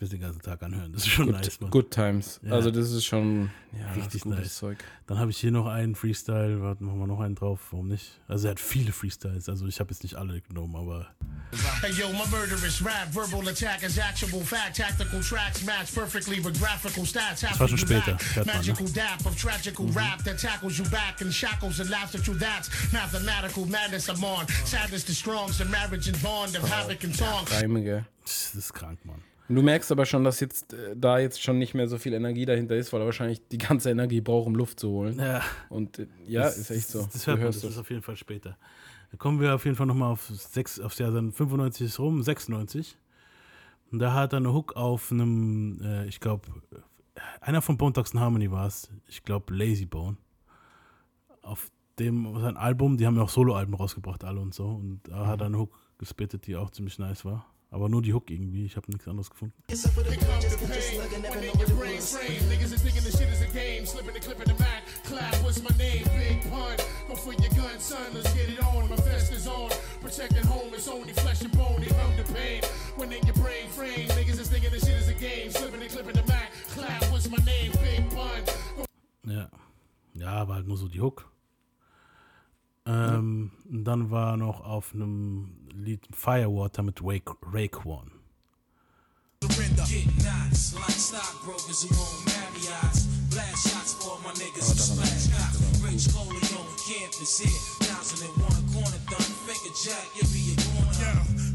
das du den ganzen Tag anhören. Das ist schon good, nice, man. Good Times. Ja. Also, das ist schon ja, richtig gutes nice. Zeug. Dann habe ich hier noch einen Freestyle. Warte, machen wir noch einen drauf. Warum nicht? Also, er hat viele Freestyles. Also, ich habe jetzt nicht alle genommen, aber. Hey yo, my murderous rap, verbal attack is actual fact. Tactical tracks match perfectly with graphical stats. Das war schon später. Magical dap of tragical Mhm. rap that tackles you back in shackles and laughs at you. That's mathematical madness I'm on. Sadness the strong, the marriage and bond of havoc and song. Das ist krank, Mann. Du merkst aber schon, dass jetzt äh, da jetzt schon nicht mehr so viel Energie dahinter ist, weil er wahrscheinlich die ganze Energie braucht, um Luft zu holen. Ja. Und äh, ja, das, ist echt so. Das, das hört man, das ist auf jeden Fall später. Da kommen wir auf jeden Fall nochmal auf sechs, aufs Jahr dann 95 ist rum, 96. Und da hat er eine Hook auf einem, äh, ich glaube, einer von Bone Thugs Harmony war es, ich glaube Lazy Bone. Auf dem, sein Album, die haben ja auch Soloalben rausgebracht, alle und so. Und da hat er eine Hook gespittet, die auch ziemlich nice war. Aber nur die Hook irgendwie, ich habe nichts anderes gefunden. Ja. Ja, war halt nur so die Hook. Ähm, dann war noch auf einem Lied Firewater mit Wake, Raekwon.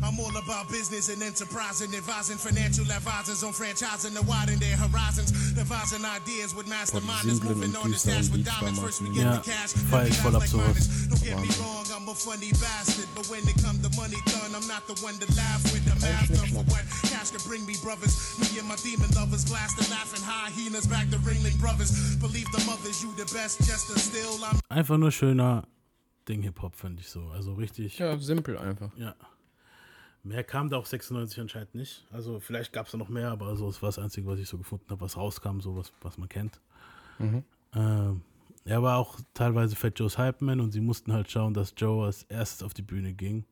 I'm all all about business and enterprising, advising financial advisors on franchising and widening their horizons, devising ideas with masterminders, moving on the stash with diamonds. First we get the cash, feier ich voll ab sowas. Don't get me wrong, I'm a funny bastard, but when it come to money done, I'm not the one to laugh with. The master for what cash can bring me, brothers. Me and my demon lovers, blasting, laughing, hyenas back to Ringling Brothers. Believe the mothers, you the best, just a still. I'm Einfach nur schöner Ding Hip-Hop, finde ich so. Also richtig. Ja, simpel einfach. Ja. Mehr kam da auch 96 anscheinend nicht. Also vielleicht gab es da noch mehr, aber so, es war das Einzige, was ich so gefunden habe, was rauskam, so was, was man kennt. Ähm, er war auch teilweise Fat Joe's Hype-Man und sie mussten halt schauen, dass Joe als erstes auf die Bühne ging,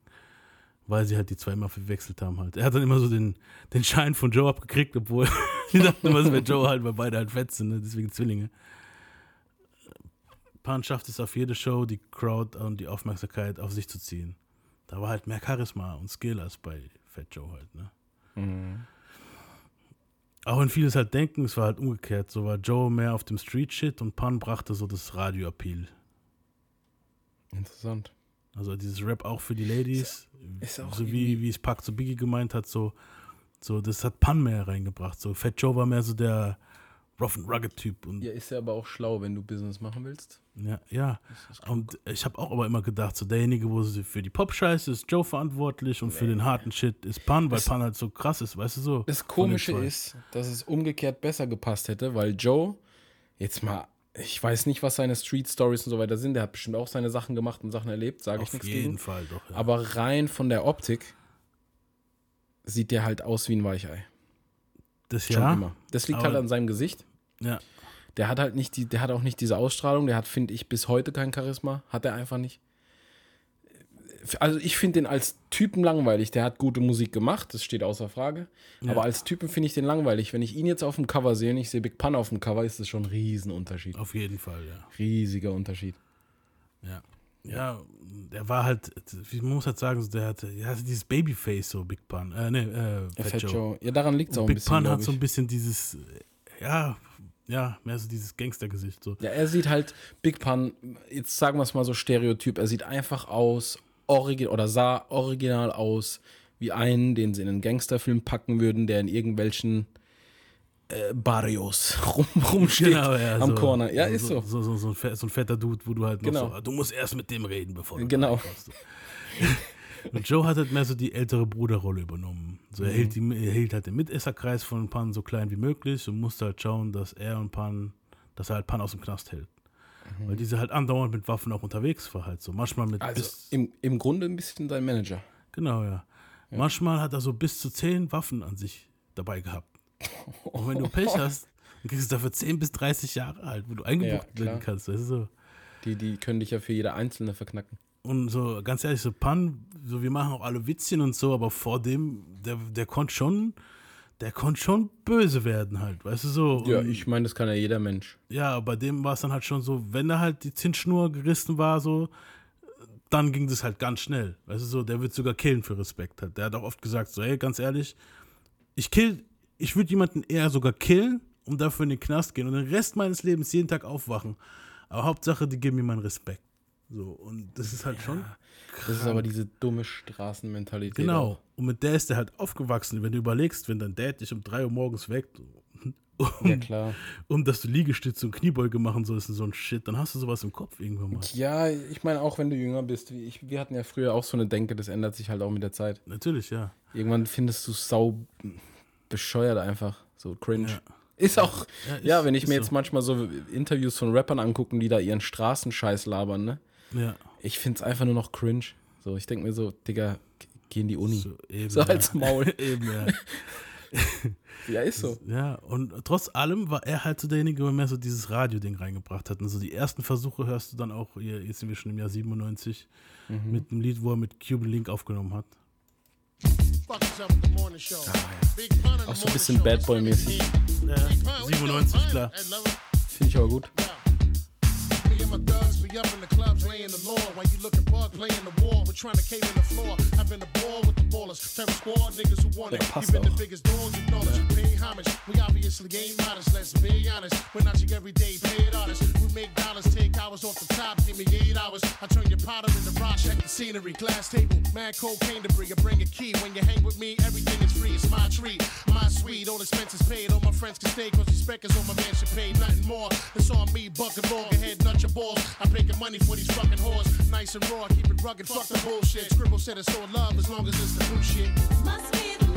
weil sie halt die zwei immer verwechselt haben halt. Er hat dann immer so den, den Schein von Joe abgekriegt, obwohl die dachten immer, es wäre Joe halt, weil beide halt fett sind, ne? deswegen Zwillinge. Pan schafft es auf jede Show, die Crowd und die Aufmerksamkeit auf sich zu ziehen. Da war halt mehr Charisma und Skill als bei Fat Joe halt, ne? Auch wenn viele es halt denken, es war halt umgekehrt. So war Joe mehr auf dem Street-Shit und Pan brachte so das Radio-Appeal. Interessant. Also dieses Rap auch für die Ladies. ist auch so wie, wie es Pac zu Biggie gemeint hat, so, so das hat Pan mehr reingebracht. So Fat Joe war mehr so der rough and rugged Typ. Und Ja, ist ja aber auch schlau, wenn du Business machen willst. Ja, ja. Und ich habe auch aber immer gedacht, so derjenige, wo sie für die Pop-Scheiße ist Joe verantwortlich und für den harten Shit ist Pan, weil Pan halt so krass ist, weißt du so. Das Komische ist, dass es umgekehrt besser gepasst hätte, weil Joe, jetzt mal, ich weiß nicht, was seine Street Stories und so weiter sind. Der hat bestimmt auch seine Sachen gemacht und Sachen erlebt, sage ich auf nichts jeden gegen. Fall doch. Ja. Aber rein von der Optik sieht der halt aus wie ein Weichei. das Schon ja, immer. Das liegt aber- halt an seinem Gesicht. ja, Der hat halt nicht die, der hat auch nicht diese Ausstrahlung, der hat, finde ich, bis heute kein Charisma. Hat er einfach nicht. Also ich finde den als Typen langweilig. Der hat gute Musik gemacht, das steht außer Frage. Aber als Typen finde ich den langweilig. Wenn ich ihn jetzt auf dem Cover sehe und ich sehe Big Pun auf dem Cover, ist das schon ein Riesenunterschied. auf jeden Fall, ja. Riesiger Unterschied. Ja. Ja, der war halt, wie man muss halt sagen, der hatte, der hatte dieses Babyface, so Big Pun. Äh, nee, äh, Fat, Fat Joe. Joe. Ja, daran liegt es auch ein Big bisschen. Pun glaub hat so ein bisschen dieses, ja, ja, mehr so dieses Gangstergesicht. So. Ja, er sieht halt, Big Pun, jetzt sagen wir es mal so stereotyp, er sieht einfach aus, origi oder sah original aus, wie einen, den sie in einen Gangsterfilm packen würden, der in irgendwelchen äh, Barrios rum, rumsteht Genau, ja, am so, Corner. Ja, so, ist so. So, so, so, ein, fe- so ein fetter Dude, wo du halt noch Genau. so, du musst erst mit dem reden, bevor du Genau. Und Joe hat halt mehr so die ältere Bruderrolle übernommen. So, er, Mhm. hielt die, er hielt halt den Mitesserkreis von Pan so klein wie möglich und musste halt schauen, dass er und Pan, dass er halt Pan aus dem Knast hält. Weil diese halt andauernd mit Waffen auch unterwegs war halt so. Manchmal mit Mhm. Also im, im Grunde ein bisschen sein Manager. genau, ja. Manchmal hat er so bis zu zehn Waffen an sich dabei gehabt. Und wenn du Pech hast, dann kriegst du dafür 10 bis 30 Jahre alt, wo du eingebucht Ja, werden kannst. Ist so. Die, die können dich ja für jede Einzelne verknacken. Und so, ganz ehrlich, so Pan, so wir machen auch alle Witzchen und so, aber vor dem, der, der konnte schon, der konnte schon böse werden halt, weißt du so. Ja, Und, ich meine, das kann ja jeder Mensch. ja, bei dem war es dann halt schon so, wenn da halt die Zinsschnur gerissen war, so, dann ging das halt ganz schnell. Weißt du so, der wird sogar killen für Respekt halt. Der hat auch oft gesagt, so, hey, ganz ehrlich, ich kill, ich würde jemanden eher sogar killen und dafür in den Knast gehen und den Rest meines Lebens jeden Tag aufwachen. Aber Hauptsache, die geben mir meinen Respekt. So, und das ist halt schon Das ist aber diese dumme Straßenmentalität. Genau. Und mit der ist er halt aufgewachsen. Wenn du überlegst, wenn dein Dad dich um 3 Uhr morgens weckt, um, Ja, klar. um dass du Liegestütze und Kniebeuge machen sollst und so ein Shit, dann hast du sowas im Kopf irgendwann mal. Ja, ich meine, auch wenn du jünger bist, wie ich, wir hatten ja früher auch so eine Denke, das ändert sich halt auch mit der Zeit. Natürlich, ja. Irgendwann findest du sau bescheuert einfach, so cringe. Ja. Ist auch, Ja, ist- ja, wenn ich mir so. jetzt manchmal so Interviews von Rappern angucken, die da ihren Straßenscheiß labern, ne? Ja. Ich find's einfach nur noch cringe. So, ich denke mir so, Digga, geh in die Uni. So, eben, So ja. als Maul. eben, ja. Ja, ist so. Ja, und trotz allem war er halt so derjenige, der mehr so dieses Radio-Ding reingebracht hat. Und so die ersten Versuche hörst du dann auch, hier, jetzt sind wir schon im Jahr 97, Mhm. mit einem Lied, wo er mit Cuban Link aufgenommen hat. In the Auch so ein bisschen. Bad Boy-mäßig. Ja, 97, klar. Finde ich aber gut. Thugs be up in the clubs laying the law while you looking bug playing the war. We're trying to cave in the floor. Having a ball with the ballers. Terror squad niggas who want it. Passt Even the biggest dogs ignore it. You pay homage. We obviously ain't modest, let's be honest. We're not your everyday paid artists. We make dollars, take hours off the top, give me eight hours. I turn your powder into rock, check the scenery, glass table, mad cocaine debris. I bring a key. When you hang with me, everything is free. It's my treat, my sweet, all expenses paid. All my friends can stay, cause respect is on my mansion paid. Nothing more, it's on me, bucket raw. Go ahead, nut your balls. I'm making money for these fucking whores. Nice and raw, keep it rugged, fuck the bullshit. Scribble said it's all love as long as it's the true shit. Must be the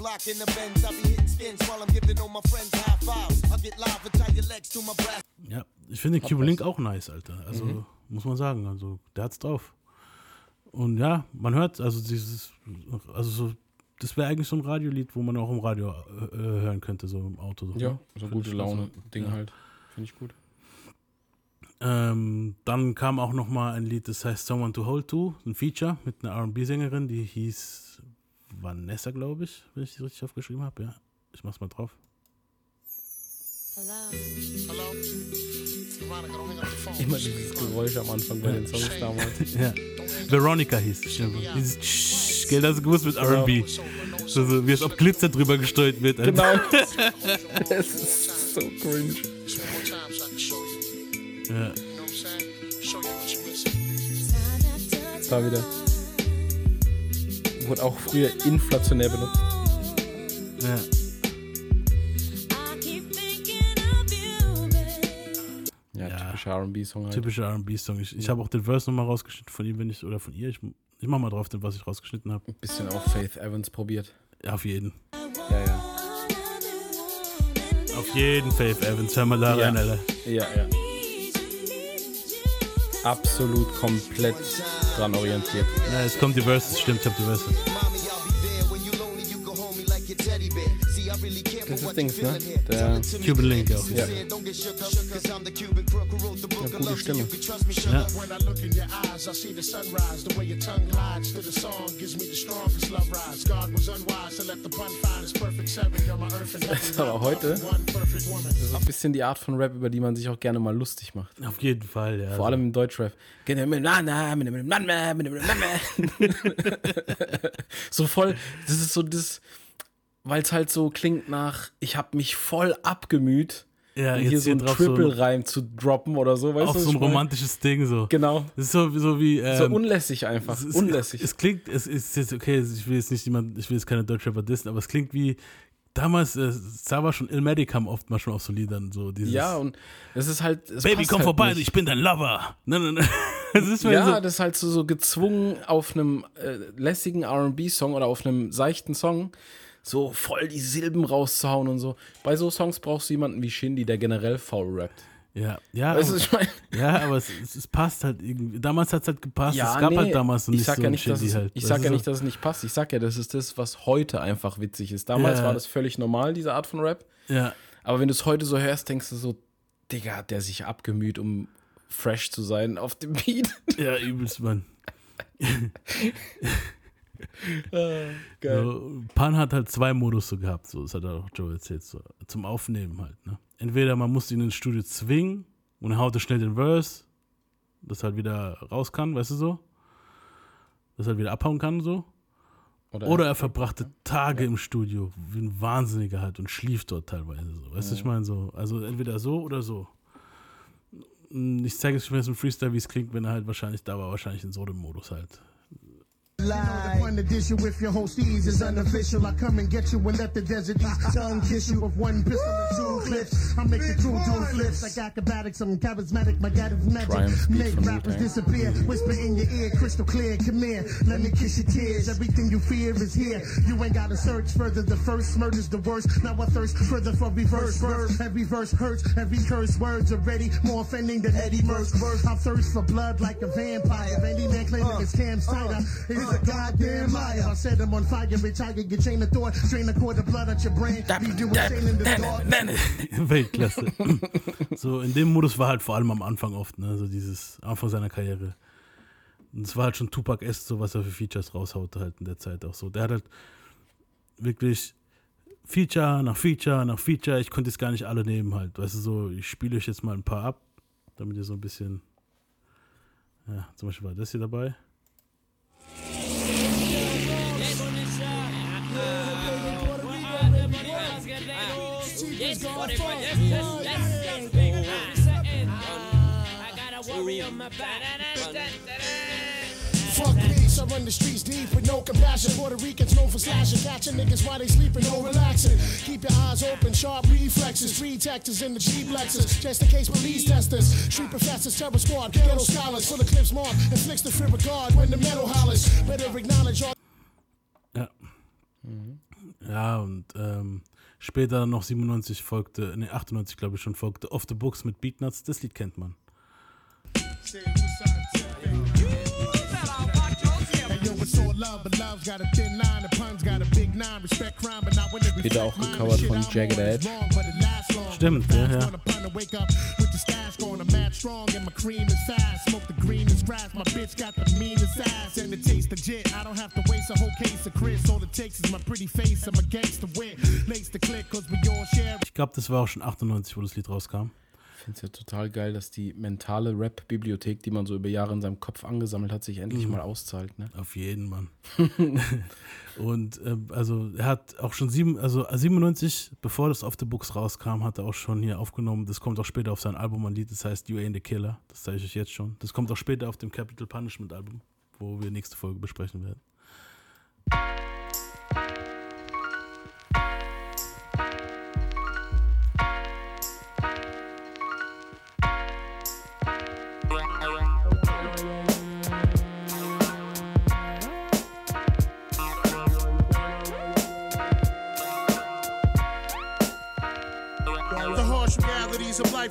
block in the Benz. I be hitting skins while I'm giving all my friends high fives. I get live and tie your legs to my breast. Ja, ich finde Cuban Link auch nice, Alter. Also mhm. muss man sagen, also der hat's drauf. Und ja, man hört, also dieses, also so, das wäre eigentlich so ein Radiolied, wo man auch im Radio äh, hören könnte, so im Auto. So. Ja, so gute Laune-Ding ja. halt. Finde ich gut. Ähm, dann kam auch noch mal ein Lied, das heißt Someone to Hold To, ein Feature mit einer R&B-Sängerin, die hieß Vanessa, glaube ich, wenn ich die richtig aufgeschrieben habe. Ja, ich mach's mal drauf. Hello. Immer dieses Geräusch am Anfang bei den Songs damals. ja. Veronica hieß es. Dieses Tsch, gell, das ist gewusst mit RB. Genau. So, so, wie es ob Glitzer drüber gesteuert wird. Genau. das ist so cringe. Ja. Da wieder wurde auch früher inflationär benutzt. Ja. Typischer RB-Song halt. Typischer RB-Song. Ich, ich habe auch den Verse nochmal rausgeschnitten von ihm, wenn ich, oder von ihr. Ich, ich mach mal drauf, den, was ich rausgeschnitten habe. Ein bisschen auch Faith Evans probiert. Ja, auf jeden. Ja, ja. Auf jeden Faith Evans. Hör mal da ja. rein, Alter. Ja, ja. Absolut komplett dran orientiert. Ja, jetzt kommt die Verses, stimmt, ich hab die Verses. Das ist Dings, ne? Der Cuban Link auch. Ja. Ja gute Stimme. Ja. Das ist aber heute das ist ein bisschen die Art von Rap, über die man sich auch gerne mal lustig macht. Auf jeden Fall, ja. Vor allem im Deutschrap. so voll, das ist so das weil es halt so klingt nach, ich habe mich voll abgemüht. Ja, hier so ein Triple-Reim so zu droppen oder so, weißt auch du? Auch so ein romantisches Ding so. Genau. Das ist so, so wie. Ähm, so unlässig einfach. Es, unlässig. Es, es, klingt, es ist jetzt, okay, ich will jetzt nicht jemand, ich will jetzt keine Deutschrapper dissen, aber es klingt wie. Damals, äh, da war schon Ilmatic kam oft mal schon auf so Liedern so dieses. Ja, und es ist halt. Es Baby, komm halt vorbei, nicht. ich bin dein Lover. Nein, nein, nein. Das ja, so. das ist halt so, so gezwungen auf einem äh, lässigen RB-Song oder auf einem seichten Song so voll die Silben rauszuhauen und so. Bei so Songs brauchst du jemanden wie Shindy, der generell faul rappt. Ja, ja. Weißt du, ich mein? Ja, aber es, es, es, passt halt irgendwie. Damals hat es halt gepasst. Ja, es gab nee, halt damals so nicht so ja nicht, dass es, halt. Ich sag ja nicht, dass es nicht passt. Ich sag ja, das ist das, was heute einfach witzig ist. Damals ja. war das völlig normal, diese Art von Rap. Ja. Aber wenn du es heute so hörst, denkst du so, Digga, hat der sich abgemüht, um fresh zu sein auf dem Beat. Ja, übelst, Mann. ah, geil. So, Pan hat halt zwei Modus so gehabt, so, das hat auch Joe erzählt, so, zum Aufnehmen halt. Ne? Entweder man muss ihn ins Studio zwingen und haut er schnell den Verse, dass halt wieder raus kann, weißt du so? Dass er halt wieder abhauen kann, so. Oder, Oder er verbrachte Tage ja. im Studio, wie ein Wahnsinniger halt und schlief dort teilweise so. Weißt du, ja. ich meine so. Also entweder so oder so. Ich zeige es mir jetzt im Freestyle, wie es klingt, wenn er halt wahrscheinlich da war, wahrscheinlich in so einem Modus halt. Lie. The addition with your hosties is unofficial. I come and get you and let the desert east tongue kiss you with one pistol and two clips. I make the true two flips like acrobatics. I'm charismatic. My God is magic. Make rappers disappear. Whisper in your ear, crystal clear. Come here, let me kiss your tears. Everything you fear is here. You ain't gotta search further. The first murder's the worst. Now I thirst further for reverse verse. Every verse hurts. Every curse words already more offending than Eddie Murph's verse. I thirst for blood like a vampire. Any man claiming uh, his cam's tighter. Uh, a goddamn liar. I set him on fire, retire your chain of thought, drain a quart of blood out your brain. Weltklasse. so, in dem Modus war halt vor allem am Anfang oft, ne, so dieses Anfang seiner Karriere. Und es war halt schon Tupac S, so was er für Features raushaut halt in der Zeit auch so. Der hat halt, wirklich Feature nach Feature nach Feature. Ich konnte es gar nicht alle nehmen halt. Weißt du, so, ich spiele euch jetzt mal ein paar ab, damit ihr so ein bisschen. Ja, zum Beispiel war das hier dabei. Yes, Fuck peace, I run the streets deep with no compassion. Puerto Ricans known for slashing, catching niggas while they sleeping, no relaxing. Keep your eyes open, sharp reflexes. Three tactors in the Jeep Lexus, just in case police test us. Street professors, terror squad, ghetto scholars, full of clips mark, inflicts the fear of God when the metal hollers. Better acknowledge all. Ja. Ja, und ähm, später noch 97 folgte, ne, 98 glaube ich schon folgte Off the Books mit Beatnuts. Das Lied kennt man. Wieder auch gecovert von Jagged Edge. Stimmt, ja, ja. Ich glaube, das war auch schon 98, wo das Lied rauskam. Ich finde es ja total geil, dass die mentale Rap-Bibliothek, die man so über Jahre in seinem Kopf angesammelt hat, sich endlich mhm. mal auszahlt. Ne? Auf jeden, Mann. und äh, also er hat auch schon sieben, also 97, bevor das auf the Books rauskam, hat er auch schon hier aufgenommen. Das kommt auch später auf sein Album ein Lied, das heißt You Ain't the Killer. Das zeige ich euch jetzt schon. Das kommt auch später auf dem Capital Punishment Album, wo wir nächste Folge besprechen werden.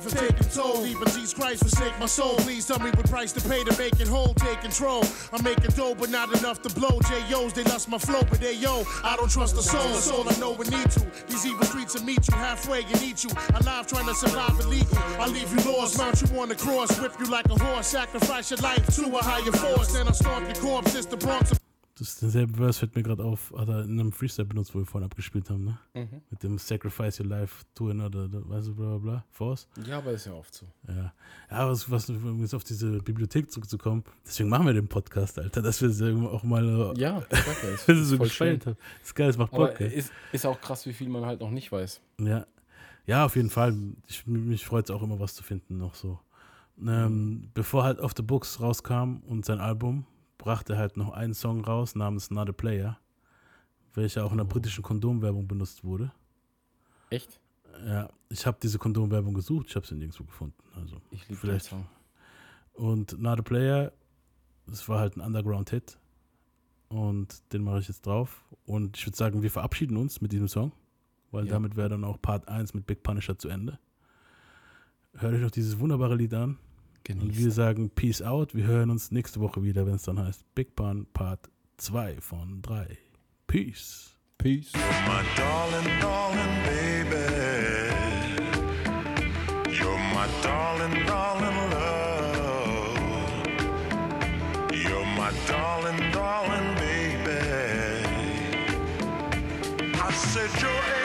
Life have taken toll. Even Jesus Christ forsake my soul. Please tell me what price to pay to make it whole. Take control. I'm making dough, but not enough to blow. J.O.'s, they lost my flow, but they yo, I don't trust the soul. That's all I know we need to. These evil streets will meet you halfway and eat you. Alive trying to survive illegal. I leave you lost, mount you on the cross, whip you like a horse, sacrifice your life to a higher force. Then I stomp your corpse, it's the Bronx. Das ist derselbe Verse, fällt mir gerade auf, hat er in einem Freestyle benutzt, wo wir vorhin abgespielt haben, ne? Mhm. Mit dem Sacrifice Your Life to another, weißt du, bla bla bla, Force. Ja, aber ist ja oft so. Ja, ja was, was, um jetzt auf diese Bibliothek zurückzukommen, deswegen machen wir den Podcast, Alter, dass wir es auch mal. Ja, danke, ist, ist so gefällt hat. Ist geil, es macht Bock. Aber ist, ist auch krass, wie viel man halt noch nicht weiß. Ja, ja auf jeden Fall. Ich, mich freut es auch immer, was zu finden, noch so. Ähm, bevor halt Off the Books rauskam und sein Album, brachte halt noch einen Song raus namens Not a Player, welcher auch in der britischen Kondomwerbung benutzt wurde. Echt? Ja, ich habe diese Kondomwerbung gesucht, ich habe sie nirgendwo gefunden. Also ich liebe vielleicht. Song. Und Not a Player, das war halt ein Underground-Hit. Und den mache ich jetzt drauf. Und ich würde sagen, wir verabschieden uns mit diesem Song, weil ja. damit wäre dann auch Part 1 mit Big Punisher zu Ende. Hört euch doch dieses wunderbare Lied an. Genießen. Und wir sagen Peace out. Wir hören uns nächste Woche wieder, wenn es dann heißt Big Pan Part 2 von 3. Peace. Peace. You're my darling, darling baby. You're my darling, darling love. You're my darling, darling baby. I said you're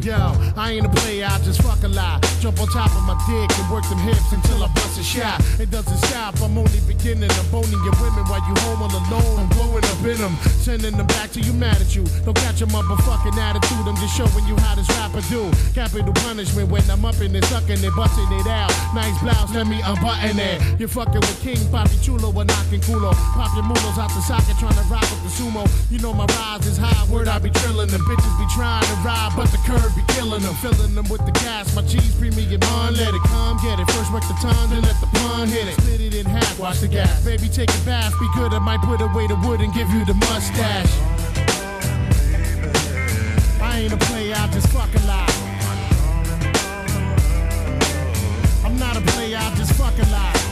Yo, I ain't a player, I just fuck a lot. Jump on top of my dick and work them hips until I bust a shot. It doesn't stop, I'm only beginning. I'm boning your women while you home all alone. I'm blowing up in them, sending them back to you mad at you. Don't catch a motherfucking attitude, I'm just showing you how this rapper do. Capital punishment when I'm up in it, sucking it, busting it out. Nice blouse, let me unbutton it. You're fucking with King Papi Chulo or knocking culo. Pop your mulos out the socket, trying to rock with the sumo. You know my rise is high, word I be trillin'. The bitches be trying to ride, but the curve be killing them. I'm filling them with the gas. My cheese premium on, let it come, get it. First work the tongue, then let the pun hit it. Split it in half, watch the gas. Baby, take a bath, be good. I might put away the wood and give you the mustache. I ain't a player, I just fuck a lot. I'm not a player, I just fuck a lot.